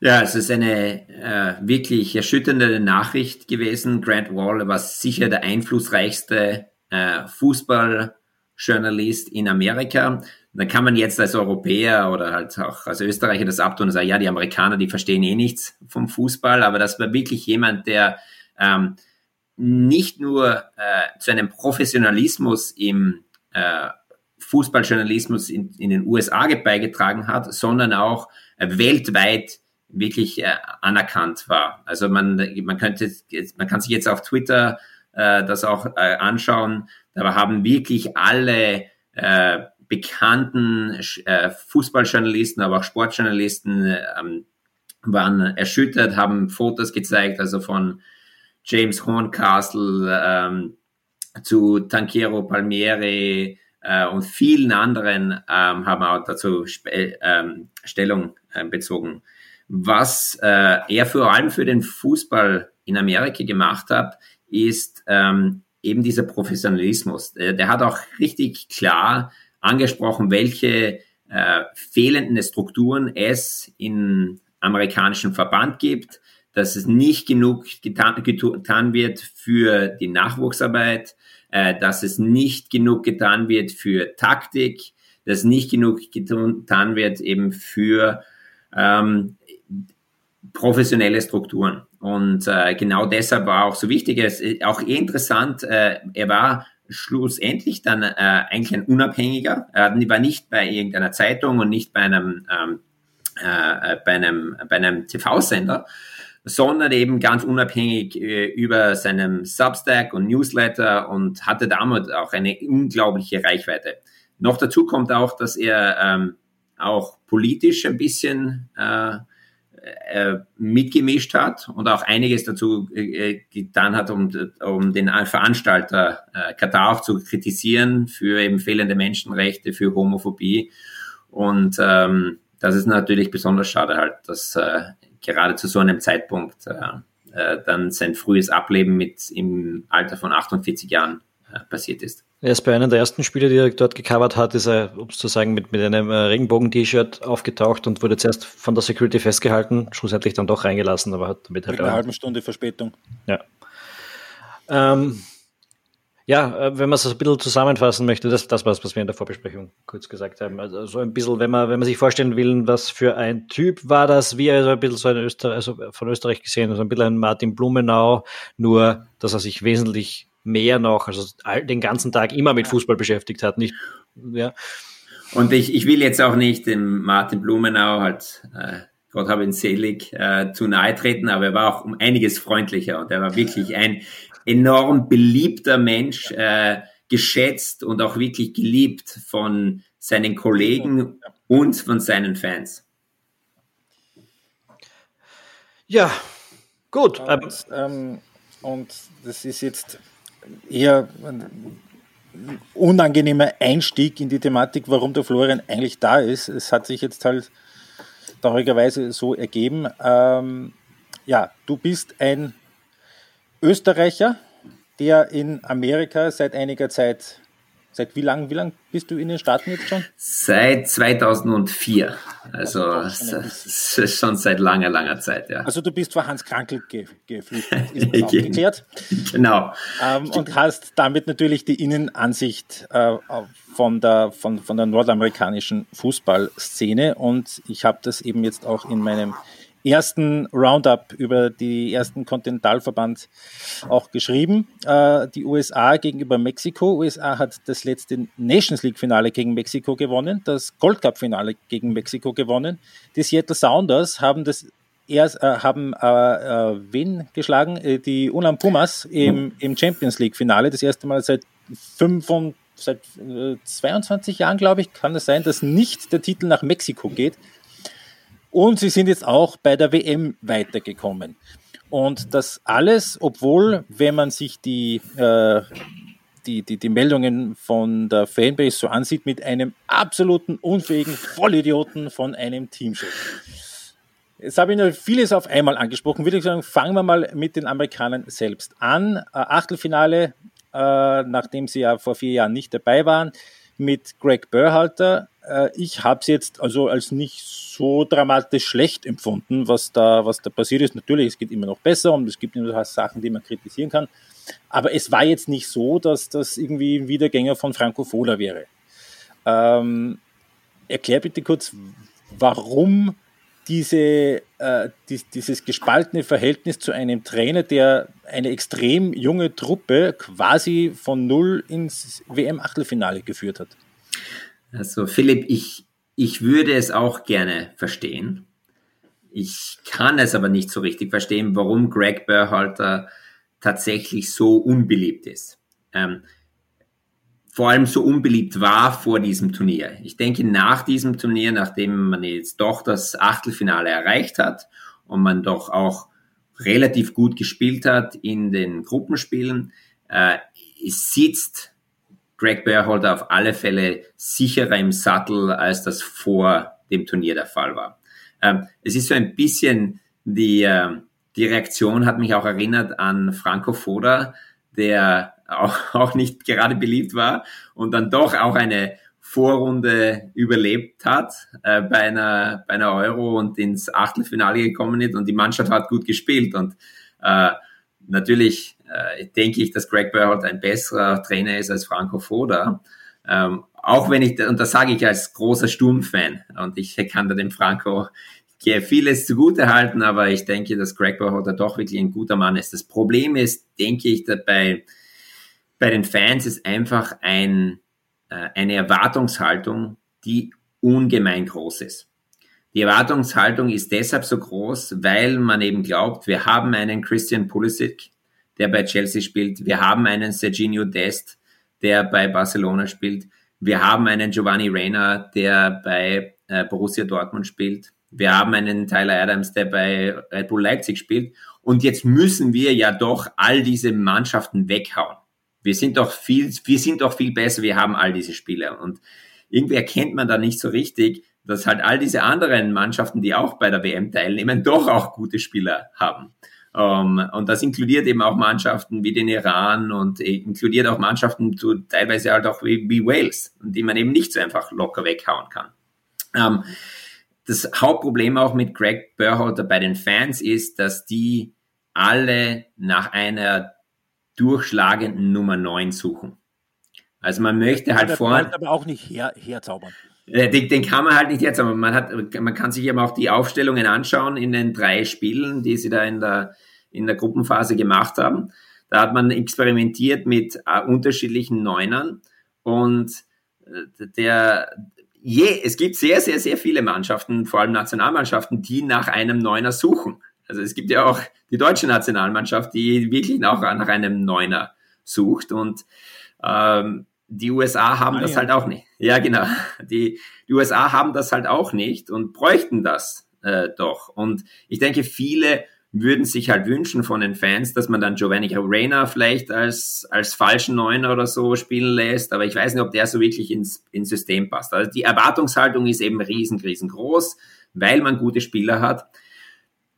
Ja, es ist eine äh, wirklich erschütternde Nachricht gewesen. Grant Wall war sicher der einflussreichste äh, Fußballjournalist in Amerika dann kann man jetzt als Europäer oder halt auch als Österreicher das abtun und sagen, ja, die Amerikaner, die verstehen eh nichts vom Fußball, aber das war wirklich jemand, der ähm, nicht nur äh, zu einem Professionalismus im äh, Fußballjournalismus in, in den USA beigetragen hat, sondern auch äh, weltweit wirklich äh, anerkannt war. Also man, man könnte, man kann sich jetzt auf Twitter äh, das auch äh, anschauen. Da haben wirklich alle äh, bekannten äh, Fußballjournalisten, aber auch Sportjournalisten ähm, waren erschüttert, haben Fotos gezeigt, also von James Horncastle ähm, zu Tanquero Palmieri äh, und vielen anderen ähm, haben auch dazu ähm, Stellung äh, bezogen. Was äh, er vor allem für den Fußball in Amerika gemacht hat, ist, ähm, eben dieser Professionalismus. Der, der hat auch richtig klar angesprochen, welche äh, fehlenden Strukturen es im amerikanischen Verband gibt, dass es nicht genug getan, getan wird für die Nachwuchsarbeit, äh, dass es nicht genug getan wird für Taktik, dass nicht genug getan wird eben für ähm, professionelle Strukturen. Und äh, genau deshalb war auch so wichtig, es ist auch eh interessant, äh, er war schlussendlich dann äh, eigentlich ein Unabhängiger. Er war nicht bei irgendeiner Zeitung und nicht bei einem, ähm, äh, bei einem, bei einem TV-Sender, sondern eben ganz unabhängig äh, über seinem Substack und Newsletter und hatte damit auch eine unglaubliche Reichweite. Noch dazu kommt auch, dass er ähm, auch politisch ein bisschen äh, äh, mitgemischt hat und auch einiges dazu äh, getan hat, um, um den Veranstalter äh, Katar auch zu kritisieren für eben fehlende Menschenrechte, für Homophobie. Und ähm, das ist natürlich besonders schade halt, dass äh, gerade zu so einem Zeitpunkt äh, äh, dann sein frühes Ableben mit im Alter von 48 Jahren äh, passiert ist. Er ist bei einem der ersten Spiele, die er dort gecovert hat, ist er, um es zu sagen, mit, mit einem äh, Regenbogen-T-Shirt aufgetaucht und wurde zuerst von der Security festgehalten, schlussendlich dann doch reingelassen, aber hat damit halt. Mit einer halben Stunde Verspätung. Ja. Ähm, ja, äh, wenn man es ein bisschen zusammenfassen möchte, das, das was, was wir in der Vorbesprechung kurz gesagt haben. Also so ein bisschen, wenn man, wenn man sich vorstellen will, was für ein Typ war das, wie er so ein bisschen so ein Österreich, also von Österreich gesehen, so ein bisschen ein Martin Blumenau, nur, dass er sich wesentlich mehr noch, also den ganzen Tag immer mit Fußball beschäftigt hat, nicht, ja. Und ich, ich will jetzt auch nicht dem Martin Blumenau halt, äh, Gott habe ihn selig, äh, zu nahe treten, aber er war auch um einiges freundlicher und er war wirklich ein enorm beliebter Mensch, äh, geschätzt und auch wirklich geliebt von seinen Kollegen und von seinen Fans. Ja, gut. Und, ähm, und das ist jetzt eher ein unangenehmer Einstieg in die Thematik, warum der Florian eigentlich da ist. Es hat sich jetzt halt traurigerweise so ergeben. Ähm, ja, du bist ein Österreicher, der in Amerika seit einiger Zeit Seit wie lang, wie lang bist du in den Staaten jetzt schon? Seit 2004. Also, also schon seit langer, langer Zeit, ja. Also du bist vor Hans Krankel geflüchtet, ist das aufgeklärt? genau. Ähm, und hast damit natürlich die Innenansicht äh, von, der, von, von der nordamerikanischen Fußballszene. Und ich habe das eben jetzt auch in meinem ersten Roundup über die ersten Kontinentalverband auch geschrieben. Äh, die USA gegenüber Mexiko. USA hat das letzte Nations League Finale gegen Mexiko gewonnen, das Gold Cup Finale gegen Mexiko gewonnen. Die Seattle Sounders haben das erst, äh, haben äh, äh wen geschlagen? Äh, die Unam Pumas im, im Champions League Finale. Das erste Mal seit fünf und seit 22 Jahren, glaube ich, kann es sein, dass nicht der Titel nach Mexiko geht. Und sie sind jetzt auch bei der WM weitergekommen. Und das alles, obwohl, wenn man sich die, äh, die, die, die Meldungen von der Fanbase so ansieht, mit einem absoluten unfähigen Vollidioten von einem Teamchef. Jetzt habe ich noch vieles auf einmal angesprochen. Würde ich sagen, fangen wir mal mit den Amerikanern selbst an. Äh, Achtelfinale, äh, nachdem sie ja vor vier Jahren nicht dabei waren, mit Greg Burhalter. Äh, ich habe es jetzt also als nicht so dramatisch schlecht empfunden, was da, was da passiert ist. Natürlich, es geht immer noch besser und es gibt immer Sachen, die man kritisieren kann. Aber es war jetzt nicht so, dass das irgendwie ein Wiedergänger von Franco Foda wäre. Ähm, erklär bitte kurz, warum diese, äh, dies, dieses gespaltene Verhältnis zu einem Trainer, der eine extrem junge Truppe quasi von null ins WM-Achtelfinale geführt hat? Also Philipp, ich, ich würde es auch gerne verstehen. Ich kann es aber nicht so richtig verstehen, warum Greg Berhalter tatsächlich so unbeliebt ist. Ähm, vor allem so unbeliebt war vor diesem Turnier. Ich denke, nach diesem Turnier, nachdem man jetzt doch das Achtelfinale erreicht hat und man doch auch relativ gut gespielt hat in den Gruppenspielen, äh, sitzt Greg Berhalter auf alle Fälle sicherer im Sattel, als das vor dem Turnier der Fall war. Ähm, es ist so ein bisschen die, äh, die Reaktion hat mich auch erinnert an Franco Foda, der auch, auch nicht gerade beliebt war und dann doch auch eine Vorrunde überlebt hat äh, bei, einer, bei einer Euro und ins Achtelfinale gekommen ist und die Mannschaft hat gut gespielt und äh, natürlich äh, denke ich, dass Greg Burholt ein besserer Trainer ist als Franco Foda. Ähm, auch wenn ich, und das sage ich als großer Sturmfan und ich kann da dem Franco vieles zugute halten, aber ich denke, dass Greg Burholt da doch wirklich ein guter Mann ist. Das Problem ist, denke ich, dabei bei den Fans ist einfach ein, äh, eine Erwartungshaltung, die ungemein groß ist. Die Erwartungshaltung ist deshalb so groß, weil man eben glaubt, wir haben einen Christian Pulisic, der bei Chelsea spielt, wir haben einen Serginho Dest, der bei Barcelona spielt, wir haben einen Giovanni Reina, der bei äh, Borussia Dortmund spielt, wir haben einen Tyler Adams, der bei Red Bull Leipzig spielt. Und jetzt müssen wir ja doch all diese Mannschaften weghauen wir sind doch viel, wir sind doch viel besser, wir haben all diese Spieler. Und irgendwie erkennt man da nicht so richtig, dass halt all diese anderen Mannschaften, die auch bei der WM teilnehmen, doch auch gute Spieler haben. Ähm, und das inkludiert eben auch Mannschaften wie den Iran und inkludiert auch Mannschaften zu, teilweise halt auch wie, wie Wales, die man eben nicht so einfach locker weghauen kann. Ähm, das Hauptproblem auch mit Greg Burholter bei den Fans ist, dass die alle nach einer durchschlagenden Nummer 9 suchen. Also man möchte halt vorne. aber auch nicht her, herzaubern. Den, den, kann man halt nicht jetzt, aber man hat, man kann sich eben auch die Aufstellungen anschauen in den drei Spielen, die sie da in der, in der Gruppenphase gemacht haben. Da hat man experimentiert mit äh, unterschiedlichen Neunern und äh, der, je, es gibt sehr, sehr, sehr viele Mannschaften, vor allem Nationalmannschaften, die nach einem Neuner suchen. Also es gibt ja auch die deutsche Nationalmannschaft, die wirklich auch nach einem Neuner sucht und ähm, die USA haben ah, das ja. halt auch nicht. Ja, genau. Die, die USA haben das halt auch nicht und bräuchten das äh, doch. Und ich denke, viele würden sich halt wünschen von den Fans, dass man dann Giovanni Reina vielleicht als, als falschen Neuner oder so spielen lässt, aber ich weiß nicht, ob der so wirklich ins, ins System passt. Also die Erwartungshaltung ist eben riesen, riesengroß, weil man gute Spieler hat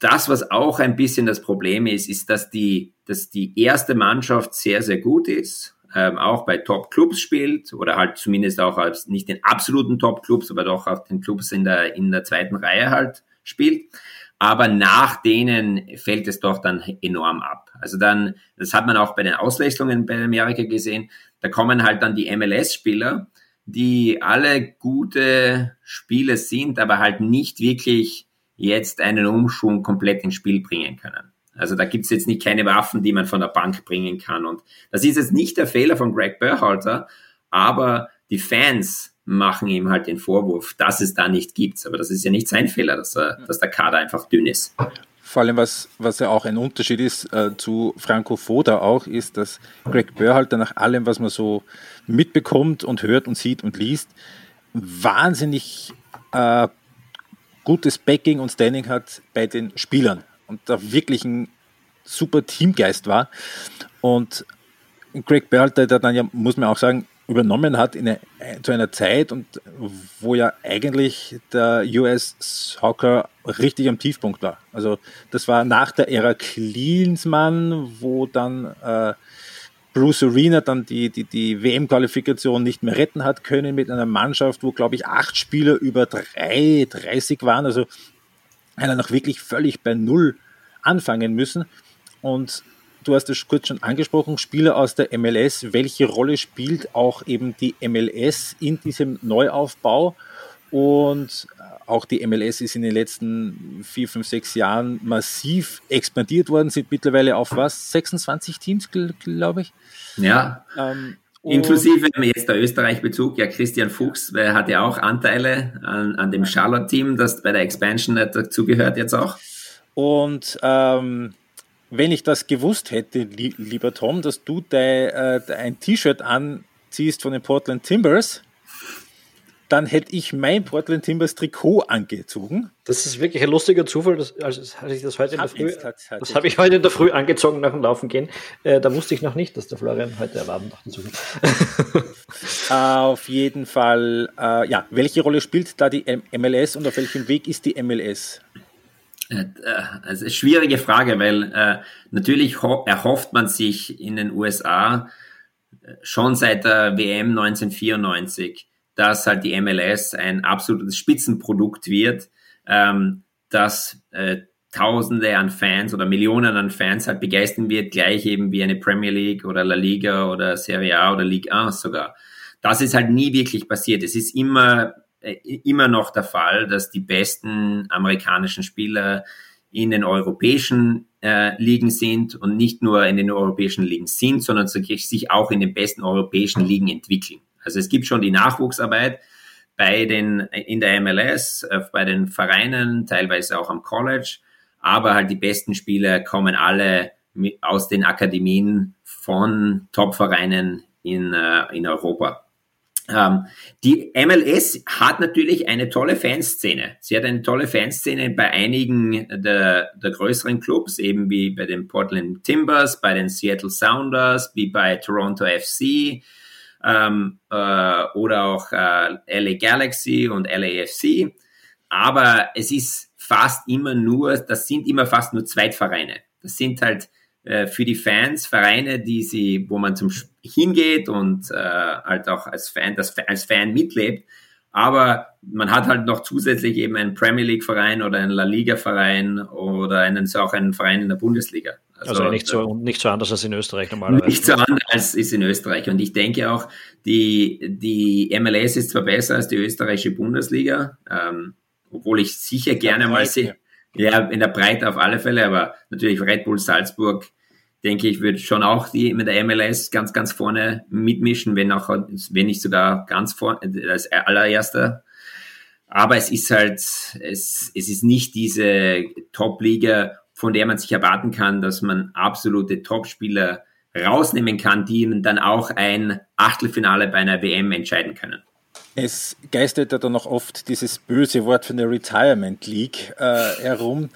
das, was auch ein bisschen das Problem ist, ist, dass die, dass die erste Mannschaft sehr, sehr gut ist, ähm, auch bei Top-Clubs spielt oder halt zumindest auch als nicht den absoluten Top-Clubs, aber doch auch den Clubs in der, in der zweiten Reihe halt spielt. Aber nach denen fällt es doch dann enorm ab. Also dann, das hat man auch bei den Auswechslungen bei Amerika gesehen, da kommen halt dann die MLS-Spieler, die alle gute Spieler sind, aber halt nicht wirklich jetzt einen Umschwung komplett ins Spiel bringen können. Also da gibt's jetzt nicht keine Waffen, die man von der Bank bringen kann. Und das ist jetzt nicht der Fehler von Greg Berhalter, aber die Fans machen ihm halt den Vorwurf, dass es da nicht gibt. Aber das ist ja nicht sein Fehler, dass, er, dass der Kader einfach dünn ist. Vor allem, was, was ja auch ein Unterschied ist äh, zu Franco Foda auch, ist, dass Greg Berhalter nach allem, was man so mitbekommt und hört und sieht und liest, wahnsinnig äh, gutes Backing und Standing hat bei den Spielern und da wirklich ein super Teamgeist war. Und Greg Berhalter, der dann ja, muss man auch sagen, übernommen hat in eine, zu einer Zeit und wo ja eigentlich der US Soccer richtig am Tiefpunkt war. Also das war nach der Ära Klinsmann, wo dann äh, Bruce Arena dann die, die, die WM-Qualifikation nicht mehr retten hat können mit einer Mannschaft, wo, glaube ich, acht Spieler über drei, 30 waren. Also einer noch wirklich völlig bei Null anfangen müssen. Und du hast es kurz schon angesprochen, Spieler aus der MLS. Welche Rolle spielt auch eben die MLS in diesem Neuaufbau? Und auch die MLS ist in den letzten vier, fünf, sechs Jahren massiv expandiert worden, sind mittlerweile auf was? 26 Teams, glaube ich. Ja. Ähm, Inklusive jetzt der Österreich-Bezug, ja, Christian Fuchs weil er hat ja auch Anteile an, an dem Charlotte-Team, das bei der Expansion dazugehört jetzt auch. Und ähm, wenn ich das gewusst hätte, lieber Tom, dass du de, äh, ein T-Shirt anziehst von den Portland Timbers, dann hätte ich mein Portland Timbers Trikot angezogen. Das ist wirklich ein lustiger Zufall, dass, also hatte ich das heute in der Früh, das habe ich heute in der Früh angezogen nach dem Laufen gehen. Äh, da wusste ich noch nicht, dass der Florian heute erwarten noch dazu Auf jeden Fall, äh, ja, welche Rolle spielt da die MLS und auf welchem Weg ist die MLS? Äh, also schwierige Frage, weil äh, natürlich erhofft man sich in den USA schon seit der WM 1994, dass halt die MLS ein absolutes Spitzenprodukt wird, ähm, das äh, Tausende an Fans oder Millionen an Fans halt begeistern wird, gleich eben wie eine Premier League oder La Liga oder Serie A oder Ligue 1 sogar. Das ist halt nie wirklich passiert. Es ist immer, äh, immer noch der Fall, dass die besten amerikanischen Spieler in den europäischen äh, Ligen sind und nicht nur in den europäischen Ligen sind, sondern sich auch in den besten europäischen Ligen entwickeln. Also es gibt schon die Nachwuchsarbeit bei den, in der MLS, äh, bei den Vereinen, teilweise auch am College, aber halt die besten Spieler kommen alle aus den Akademien von Top-Vereinen in, äh, in Europa. Ähm, die MLS hat natürlich eine tolle Fanszene. Sie hat eine tolle Fanszene bei einigen der, der größeren Clubs, eben wie bei den Portland Timbers, bei den Seattle Sounders, wie bei Toronto FC ähm, äh, oder auch äh, LA Galaxy und LAFC. Aber es ist fast immer nur, das sind immer fast nur Zweitvereine. Das sind halt äh, für die Fans Vereine, die sie, wo man zum hingeht und äh, halt auch als Fan, das als Fan mitlebt. Aber man hat halt noch zusätzlich eben einen Premier League Verein oder einen La Liga Verein oder einen, so auch einen Verein in der Bundesliga. Also, also nicht, so, nicht so anders als in Österreich normalerweise. Nicht so anders als ist in Österreich. Und ich denke auch, die, die MLS ist zwar besser als die österreichische Bundesliga, ähm, obwohl ich sicher gerne mal sehe. Ja, in der Breite auf alle Fälle, aber natürlich Red Bull Salzburg, denke ich, würde schon auch die mit der MLS ganz, ganz vorne mitmischen, wenn auch, wenn nicht sogar ganz vorne, als allererster. Aber es ist halt, es, es ist nicht diese Top-Liga, von der man sich erwarten kann, dass man absolute Top-Spieler rausnehmen kann, die dann auch ein Achtelfinale bei einer WM entscheiden können. Es geistert ja dann noch oft dieses böse Wort von der Retirement League äh, herum.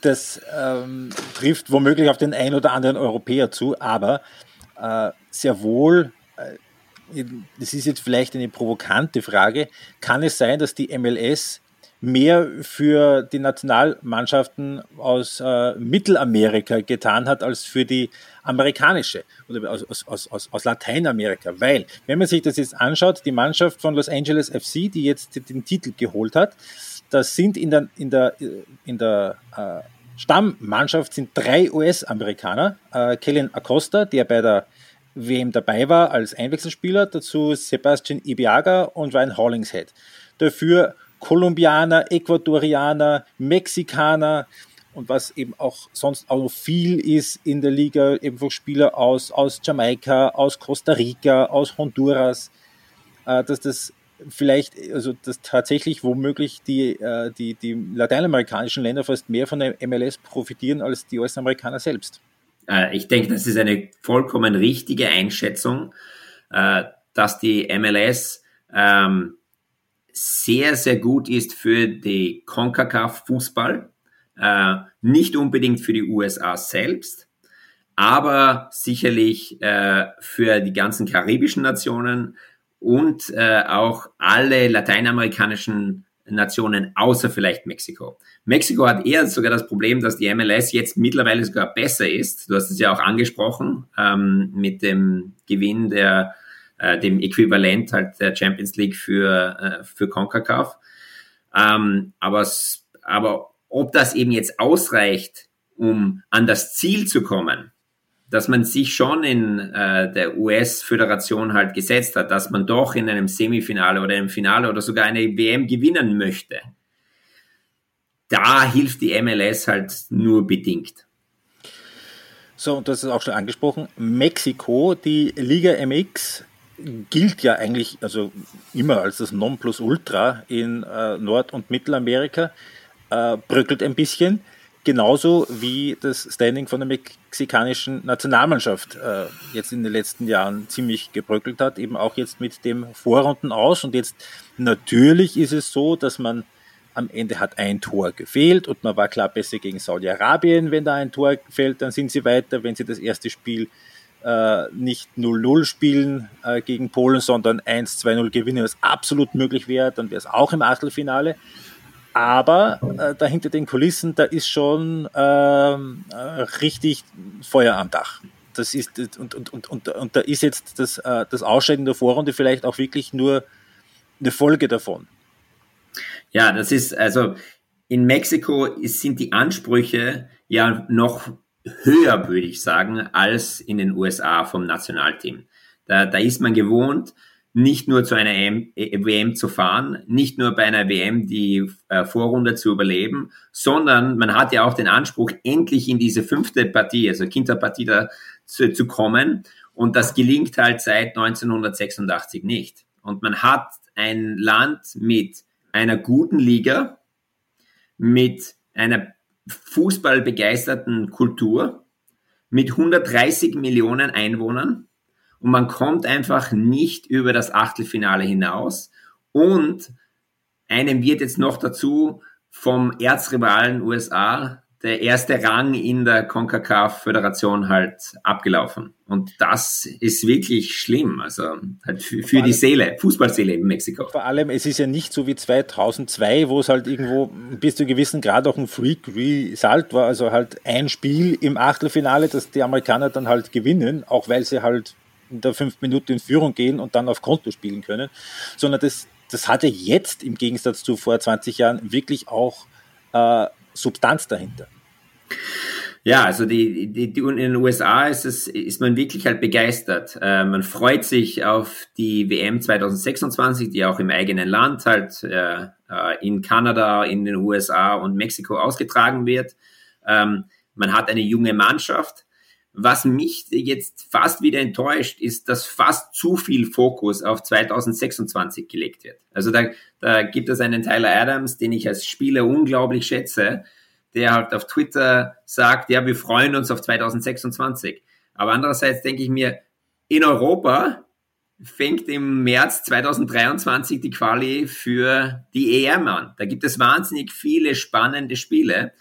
Das ähm, trifft womöglich auf den ein oder anderen Europäer zu, aber äh, sehr wohl, äh, das ist jetzt vielleicht eine provokante Frage, kann es sein, dass die MLS mehr für die Nationalmannschaften aus äh, Mittelamerika getan hat als für die amerikanische oder aus, aus, aus, aus Lateinamerika. Weil, wenn man sich das jetzt anschaut, die Mannschaft von Los Angeles FC, die jetzt den Titel geholt hat, das sind in der, in der, in der äh, Stammmannschaft sind drei US-Amerikaner. Äh, Kellen Acosta, der bei der WM dabei war als Einwechselspieler, dazu Sebastian Ibiaga und Ryan Hollingshead. Dafür Kolumbianer, Ecuadorianer, Mexikaner und was eben auch sonst auch noch viel ist in der Liga, eben Spieler aus, aus Jamaika, aus Costa Rica, aus Honduras, äh, dass das vielleicht, also dass tatsächlich womöglich die, äh, die, die lateinamerikanischen Länder fast mehr von der MLS profitieren als die US-Amerikaner selbst. Äh, ich denke, das ist eine vollkommen richtige Einschätzung, dass die MLS ähm, sehr, sehr gut ist für die CONCACAF Fußball, äh, nicht unbedingt für die USA selbst, aber sicherlich äh, für die ganzen karibischen Nationen und äh, auch alle lateinamerikanischen Nationen außer vielleicht Mexiko. Mexiko hat eher sogar das Problem, dass die MLS jetzt mittlerweile sogar besser ist. Du hast es ja auch angesprochen ähm, mit dem Gewinn der äh, dem Äquivalent halt der Champions League für, äh, für CONCACAF. Ähm, aber, aber ob das eben jetzt ausreicht, um an das Ziel zu kommen, dass man sich schon in äh, der US-Föderation halt gesetzt hat, dass man doch in einem Semifinale oder einem Finale oder sogar eine WM gewinnen möchte. Da hilft die MLS halt nur bedingt. So, und das ist auch schon angesprochen. Mexiko, die Liga MX, gilt ja eigentlich also immer als das Nonplusultra in äh, Nord- und Mittelamerika, äh, bröckelt ein bisschen, genauso wie das Standing von der mexikanischen Nationalmannschaft äh, jetzt in den letzten Jahren ziemlich gebröckelt hat, eben auch jetzt mit dem Vorrunden aus. Und jetzt natürlich ist es so, dass man am Ende hat ein Tor gefehlt und man war klar besser gegen Saudi-Arabien. Wenn da ein Tor fällt, dann sind sie weiter. Wenn sie das erste Spiel äh, nicht 0-0 spielen äh, gegen Polen, sondern 1-2-0 gewinnen, was absolut möglich wäre, dann wäre es auch im Achtelfinale. Aber äh, da hinter den Kulissen, da ist schon ähm, äh, richtig Feuer am Dach. das ist, und, und, und, und, und da ist jetzt das, äh, das Ausscheiden der Vorrunde vielleicht auch wirklich nur eine Folge davon. Ja, das ist, also in Mexiko ist, sind die Ansprüche ja noch höher, würde ich sagen, als in den USA vom Nationalteam. Da, da ist man gewohnt, nicht nur zu einer WM zu fahren, nicht nur bei einer WM die äh, Vorrunde zu überleben, sondern man hat ja auch den Anspruch, endlich in diese fünfte Partie, also Quinta Partida, zu, zu kommen. Und das gelingt halt seit 1986 nicht. Und man hat ein Land mit einer guten Liga, mit einer fußballbegeisterten Kultur, mit 130 Millionen Einwohnern und man kommt einfach nicht über das Achtelfinale hinaus. Und einem wird jetzt noch dazu vom Erzrivalen USA der erste Rang in der CONCACAF-Föderation halt abgelaufen. Und das ist wirklich schlimm, also halt für, für die Seele, Fußballseele in Mexiko. Vor allem, es ist ja nicht so wie 2002, wo es halt irgendwo bis zu einem gewissen Grad auch ein Freak-Result war, also halt ein Spiel im Achtelfinale, das die Amerikaner dann halt gewinnen, auch weil sie halt in der fünf Minuten in Führung gehen und dann auf Konto spielen können, sondern das, das hatte jetzt im Gegensatz zu vor 20 Jahren wirklich auch äh, Substanz dahinter. Ja, also die, die, die, in den USA ist, es, ist man wirklich halt begeistert. Äh, man freut sich auf die WM 2026, die auch im eigenen Land halt äh, äh, in Kanada, in den USA und Mexiko ausgetragen wird. Ähm, man hat eine junge Mannschaft. Was mich jetzt fast wieder enttäuscht, ist, dass fast zu viel Fokus auf 2026 gelegt wird. Also da, da gibt es einen Tyler Adams, den ich als Spieler unglaublich schätze, der halt auf Twitter sagt, ja, wir freuen uns auf 2026. Aber andererseits denke ich mir, in Europa fängt im März 2023 die Quali für die EM an. Da gibt es wahnsinnig viele spannende Spiele.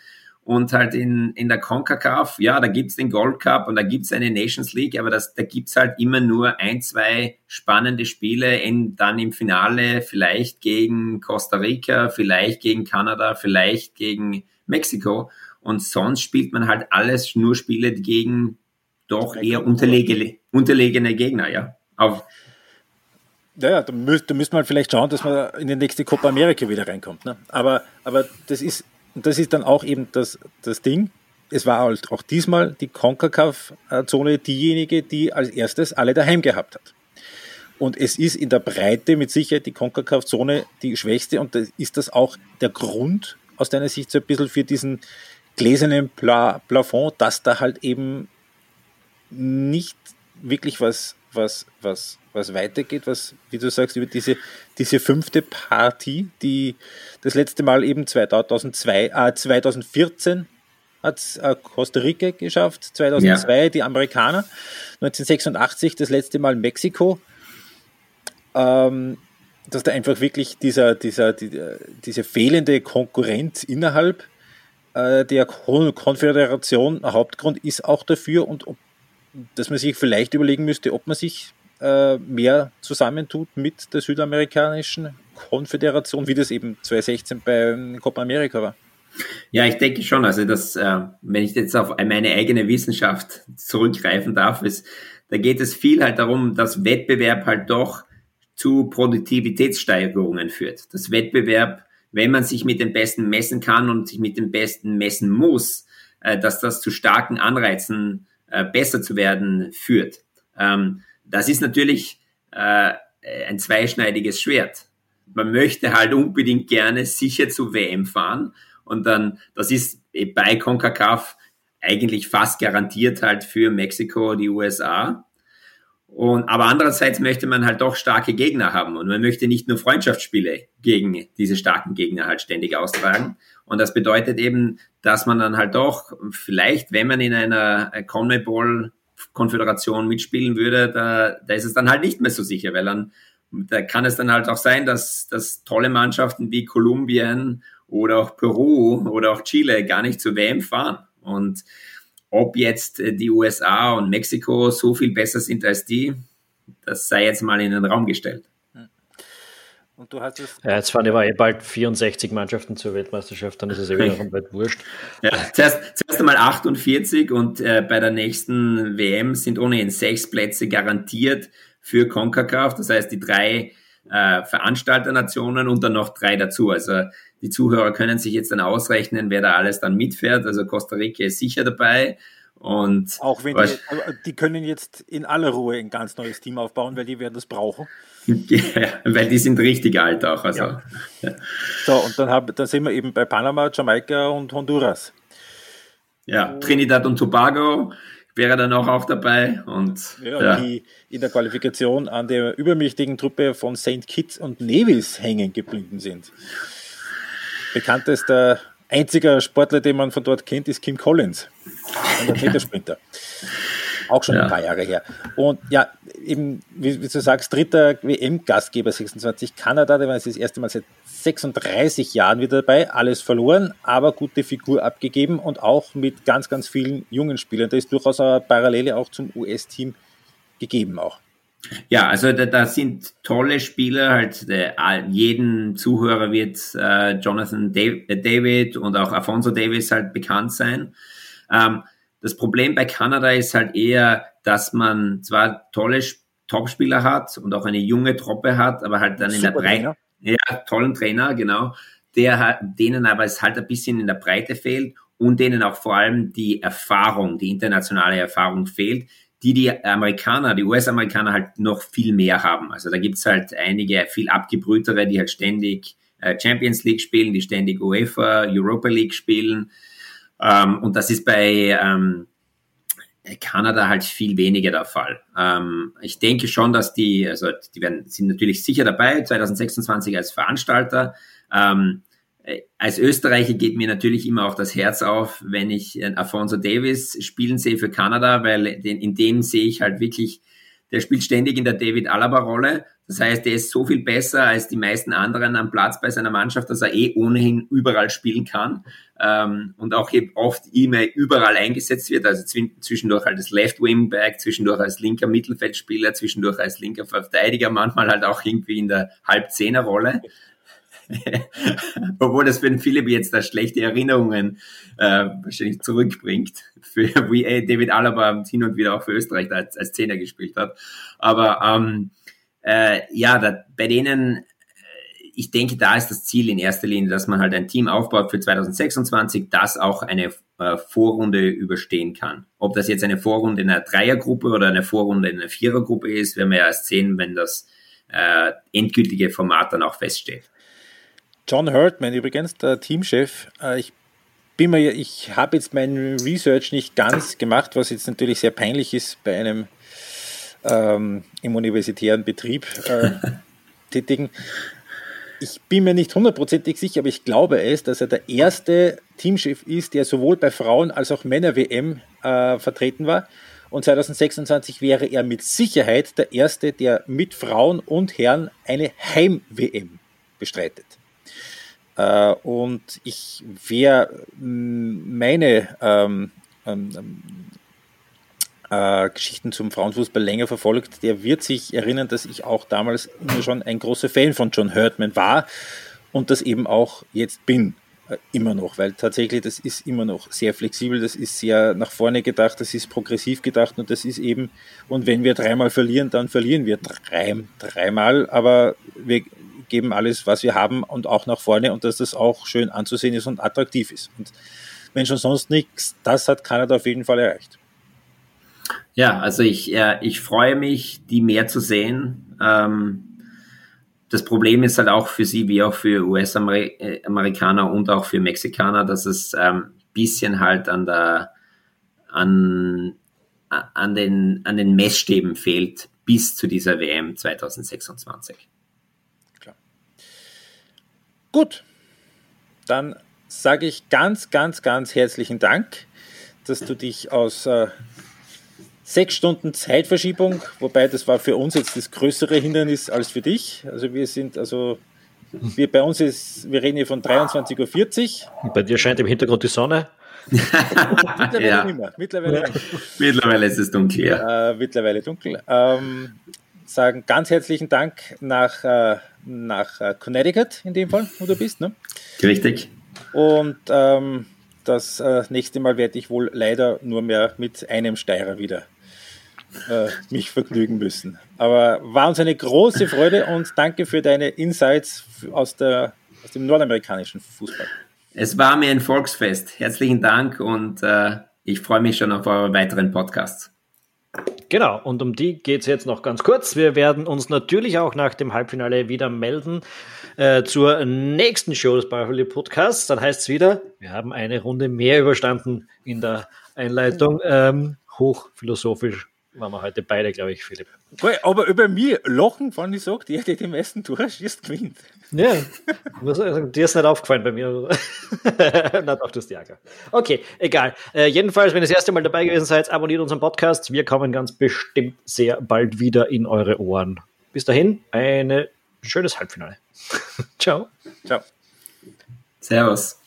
Und halt in, in der CONCACAF, ja, da gibt's den Gold Cup und da gibt's eine Nations League, aber das, da gibt's halt immer nur ein, zwei spannende Spiele, in, dann im Finale vielleicht gegen Costa Rica, vielleicht gegen Kanada, vielleicht gegen Mexiko. Und sonst spielt man halt alles nur Spiele gegen doch eher unterlegene, unterlegene Gegner, ja. Auf, ja, da, müsste müsst man halt vielleicht schauen, dass man in die nächste Copa America wieder reinkommt. Ne? Aber, aber das ist und das ist dann auch eben das, das Ding. Es war halt auch diesmal die CONCACAF-Zone diejenige, die als erstes alle daheim gehabt hat. Und es ist in der Breite mit Sicherheit die CONCACAF-Zone die schwächste und das ist das auch der Grund aus deiner Sicht so ein bisschen für diesen gläsernen Pla Plafond, dass da halt eben nicht wirklich was, was, was was weitergeht, was, wie du sagst, über diese, diese fünfte Party, die das letzte Mal eben 2002, äh, 2014 hat äh, Costa Rica geschafft, 2002 ja. die Amerikaner, 1986 das letzte Mal Mexiko. Ähm, dass da einfach wirklich dieser, dieser, die, diese fehlende Konkurrenz innerhalb äh, der Konföderation Hauptgrund ist auch dafür und ob, dass man sich vielleicht überlegen müsste, ob man sich äh, mehr zusammentut mit der südamerikanischen Konföderation, wie das eben 2016 bei Copa America war. Ja, ich denke schon. Also, dass, äh, wenn ich jetzt auf meine eigene Wissenschaft zurückgreifen darf, ist, da geht es viel halt darum, dass Wettbewerb halt doch zu Produktivitätssteigerungen führt. Das Wettbewerb, wenn man sich mit den Besten messen kann und sich mit den Besten messen muss, äh, dass das zu starken Anreizen, besser zu werden führt. Ähm, das ist natürlich äh, ein zweischneidiges Schwert. Man möchte halt unbedingt gerne sicher zu WM fahren und dann, das ist bei CONCACAF eigentlich fast garantiert halt für Mexiko, die USA. Und, aber andererseits möchte man halt doch starke Gegner haben und man möchte nicht nur Freundschaftsspiele gegen diese starken Gegner halt ständig austragen. Und das bedeutet eben, dass man dann halt doch vielleicht, wenn man in einer CONMEBOL Konföderation mitspielen würde, da, da ist es dann halt nicht mehr so sicher, weil dann da kann es dann halt auch sein, dass, dass tolle Mannschaften wie Kolumbien oder auch Peru oder auch Chile gar nicht zur WM fahren. Und ob jetzt die USA und Mexiko so viel besser sind als die, das sei jetzt mal in den Raum gestellt. Und du hast es. Ja, jetzt fahren aber eh bald 64 Mannschaften zur Weltmeisterschaft, dann ist es eh wieder komplett wurscht. Ja, zuerst, zuerst einmal 48 und äh, bei der nächsten WM sind ohnehin sechs Plätze garantiert für CONCACAF. Das heißt, die drei äh, Veranstalternationen und dann noch drei dazu. Also die Zuhörer können sich jetzt dann ausrechnen, wer da alles dann mitfährt. Also Costa Rica ist sicher dabei. Und auch wenn die, die können jetzt in aller Ruhe ein ganz neues Team aufbauen, weil die werden das brauchen. Ja, weil die sind richtig alt auch. Also. Ja. So, und dann, hab, dann sind wir eben bei Panama, Jamaika und Honduras. Ja, Trinidad und Tobago wäre dann auch, auch dabei. Und, ja, ja. die in der Qualifikation an der übermächtigen Truppe von St. Kitts und Nevis hängen geblieben sind. Bekanntester einziger Sportler, den man von dort kennt, ist Kim Collins, der Metersprinter. Auch schon ja. ein paar Jahre her. Und ja, eben, wie, wie du sagst, dritter WM-Gastgeber 26, Kanada, der war jetzt das erste Mal seit 36 Jahren wieder dabei, alles verloren, aber gute Figur abgegeben und auch mit ganz, ganz vielen jungen Spielern. Da ist durchaus eine Parallele auch zum US-Team gegeben auch. Ja, also da, da sind tolle Spieler, halt der, jeden Zuhörer wird äh, Jonathan David und auch Alfonso Davis halt bekannt sein. Ähm, das Problem bei Kanada ist halt eher, dass man zwar tolle Topspieler hat und auch eine junge Truppe hat, aber halt dann Super in der Breite, ja, tollen Trainer, genau, der denen aber es halt ein bisschen in der Breite fehlt und denen auch vor allem die Erfahrung, die internationale Erfahrung fehlt, die die Amerikaner, die US-Amerikaner halt noch viel mehr haben. Also da gibt's halt einige viel abgebrühtere, die halt ständig äh, Champions League spielen, die ständig UEFA, Europa League spielen, ähm, und das ist bei ähm, Kanada halt viel weniger der Fall. Ähm, ich denke schon, dass die, also die werden, sind natürlich sicher dabei, 2026 als Veranstalter. Als Österreicher geht mir natürlich immer auch das Herz auf, wenn ich Alfonso Davis spielen sehe für Kanada, weil in dem sehe ich halt wirklich, der spielt ständig in der David Alaba-Rolle das heißt, er ist so viel besser als die meisten anderen am Platz bei seiner Mannschaft, dass er eh ohnehin überall spielen kann ähm, und auch oft immer überall eingesetzt wird. Also zwischendurch halt als Left Wing Back, zwischendurch als linker Mittelfeldspieler, zwischendurch als linker Verteidiger, manchmal halt auch irgendwie in der Halbzehnerrolle. Obwohl das für den Philipp jetzt da schlechte Erinnerungen äh, wahrscheinlich zurückbringt, für wie David Alaba hin und wieder auch für Österreich als, als Zehner gespielt hat. Aber ähm, äh, ja, da, bei denen, äh, ich denke, da ist das Ziel in erster Linie, dass man halt ein Team aufbaut für 2026, das auch eine äh, Vorrunde überstehen kann. Ob das jetzt eine Vorrunde in einer Dreiergruppe oder eine Vorrunde in einer Vierergruppe ist, werden wir erst sehen, wenn das äh, endgültige Format dann auch feststeht. John Hurtman, übrigens der Teamchef, äh, ich bin mir, ich habe jetzt mein Research nicht ganz gemacht, was jetzt natürlich sehr peinlich ist bei einem ähm, im universitären Betrieb äh, tätigen. Ich bin mir nicht hundertprozentig sicher, aber ich glaube es, dass er der erste Teamchef ist, der sowohl bei Frauen als auch Männer-WM äh, vertreten war. Und 2026 wäre er mit Sicherheit der erste, der mit Frauen und Herren eine Heim-WM bestreitet. Äh, und ich, wer meine ähm, ähm, äh, Geschichten zum Frauenfußball länger verfolgt, der wird sich erinnern, dass ich auch damals immer schon ein großer Fan von John Hurtman war und das eben auch jetzt bin. Äh, immer noch, weil tatsächlich das ist immer noch sehr flexibel, das ist sehr nach vorne gedacht, das ist progressiv gedacht und das ist eben, und wenn wir dreimal verlieren, dann verlieren wir drei, dreimal, aber wir geben alles, was wir haben und auch nach vorne und dass das auch schön anzusehen ist und attraktiv ist. Und wenn schon sonst nichts, das hat Kanada auf jeden Fall erreicht. Ja, also ich, äh, ich freue mich, die mehr zu sehen. Ähm, das Problem ist halt auch für sie, wie auch für US-Amerikaner und auch für Mexikaner, dass es ähm, bisschen halt an der, an, an den, an den Messstäben fehlt bis zu dieser WM 2026. Gut, dann sage ich ganz, ganz, ganz herzlichen Dank, dass du dich aus äh, Sechs Stunden Zeitverschiebung, wobei das war für uns jetzt das größere Hindernis als für dich. Also wir sind, also wir bei uns ist, wir reden hier von 23.40 Uhr. Bei dir scheint im Hintergrund die Sonne. mittlerweile ja. nicht mehr. Mittlerweile, mittlerweile ist es dunkel, ja. Äh, mittlerweile dunkel. Ähm, sagen ganz herzlichen Dank nach, äh, nach äh, Connecticut in dem Fall, wo du bist. Ne? Richtig. Und ähm, das äh, nächste Mal werde ich wohl leider nur mehr mit einem Steirer wieder äh, mich vergnügen müssen. Aber war uns eine große Freude und danke für deine Insights aus, der, aus dem nordamerikanischen Fußball. Es war mir ein Volksfest. Herzlichen Dank und äh, ich freue mich schon auf eure weiteren Podcasts. Genau, und um die geht es jetzt noch ganz kurz. Wir werden uns natürlich auch nach dem Halbfinale wieder melden äh, zur nächsten Show des Powerfully Podcasts. Dann heißt es wieder, wir haben eine Runde mehr überstanden in der Einleitung. Ähm, hochphilosophisch waren wir heute beide, glaube ich, Philipp. Aber über mich lachen, wenn ich sage, der, der die meisten Tore schießt, gewinnt. Ja, dir ist nicht aufgefallen bei mir. Na doch, das ist ja klar. Okay, egal. Äh, jedenfalls, wenn ihr das erste Mal dabei gewesen seid, abonniert unseren Podcast. Wir kommen ganz bestimmt sehr bald wieder in eure Ohren. Bis dahin, ein schönes Halbfinale. Ciao. Ciao. Servus.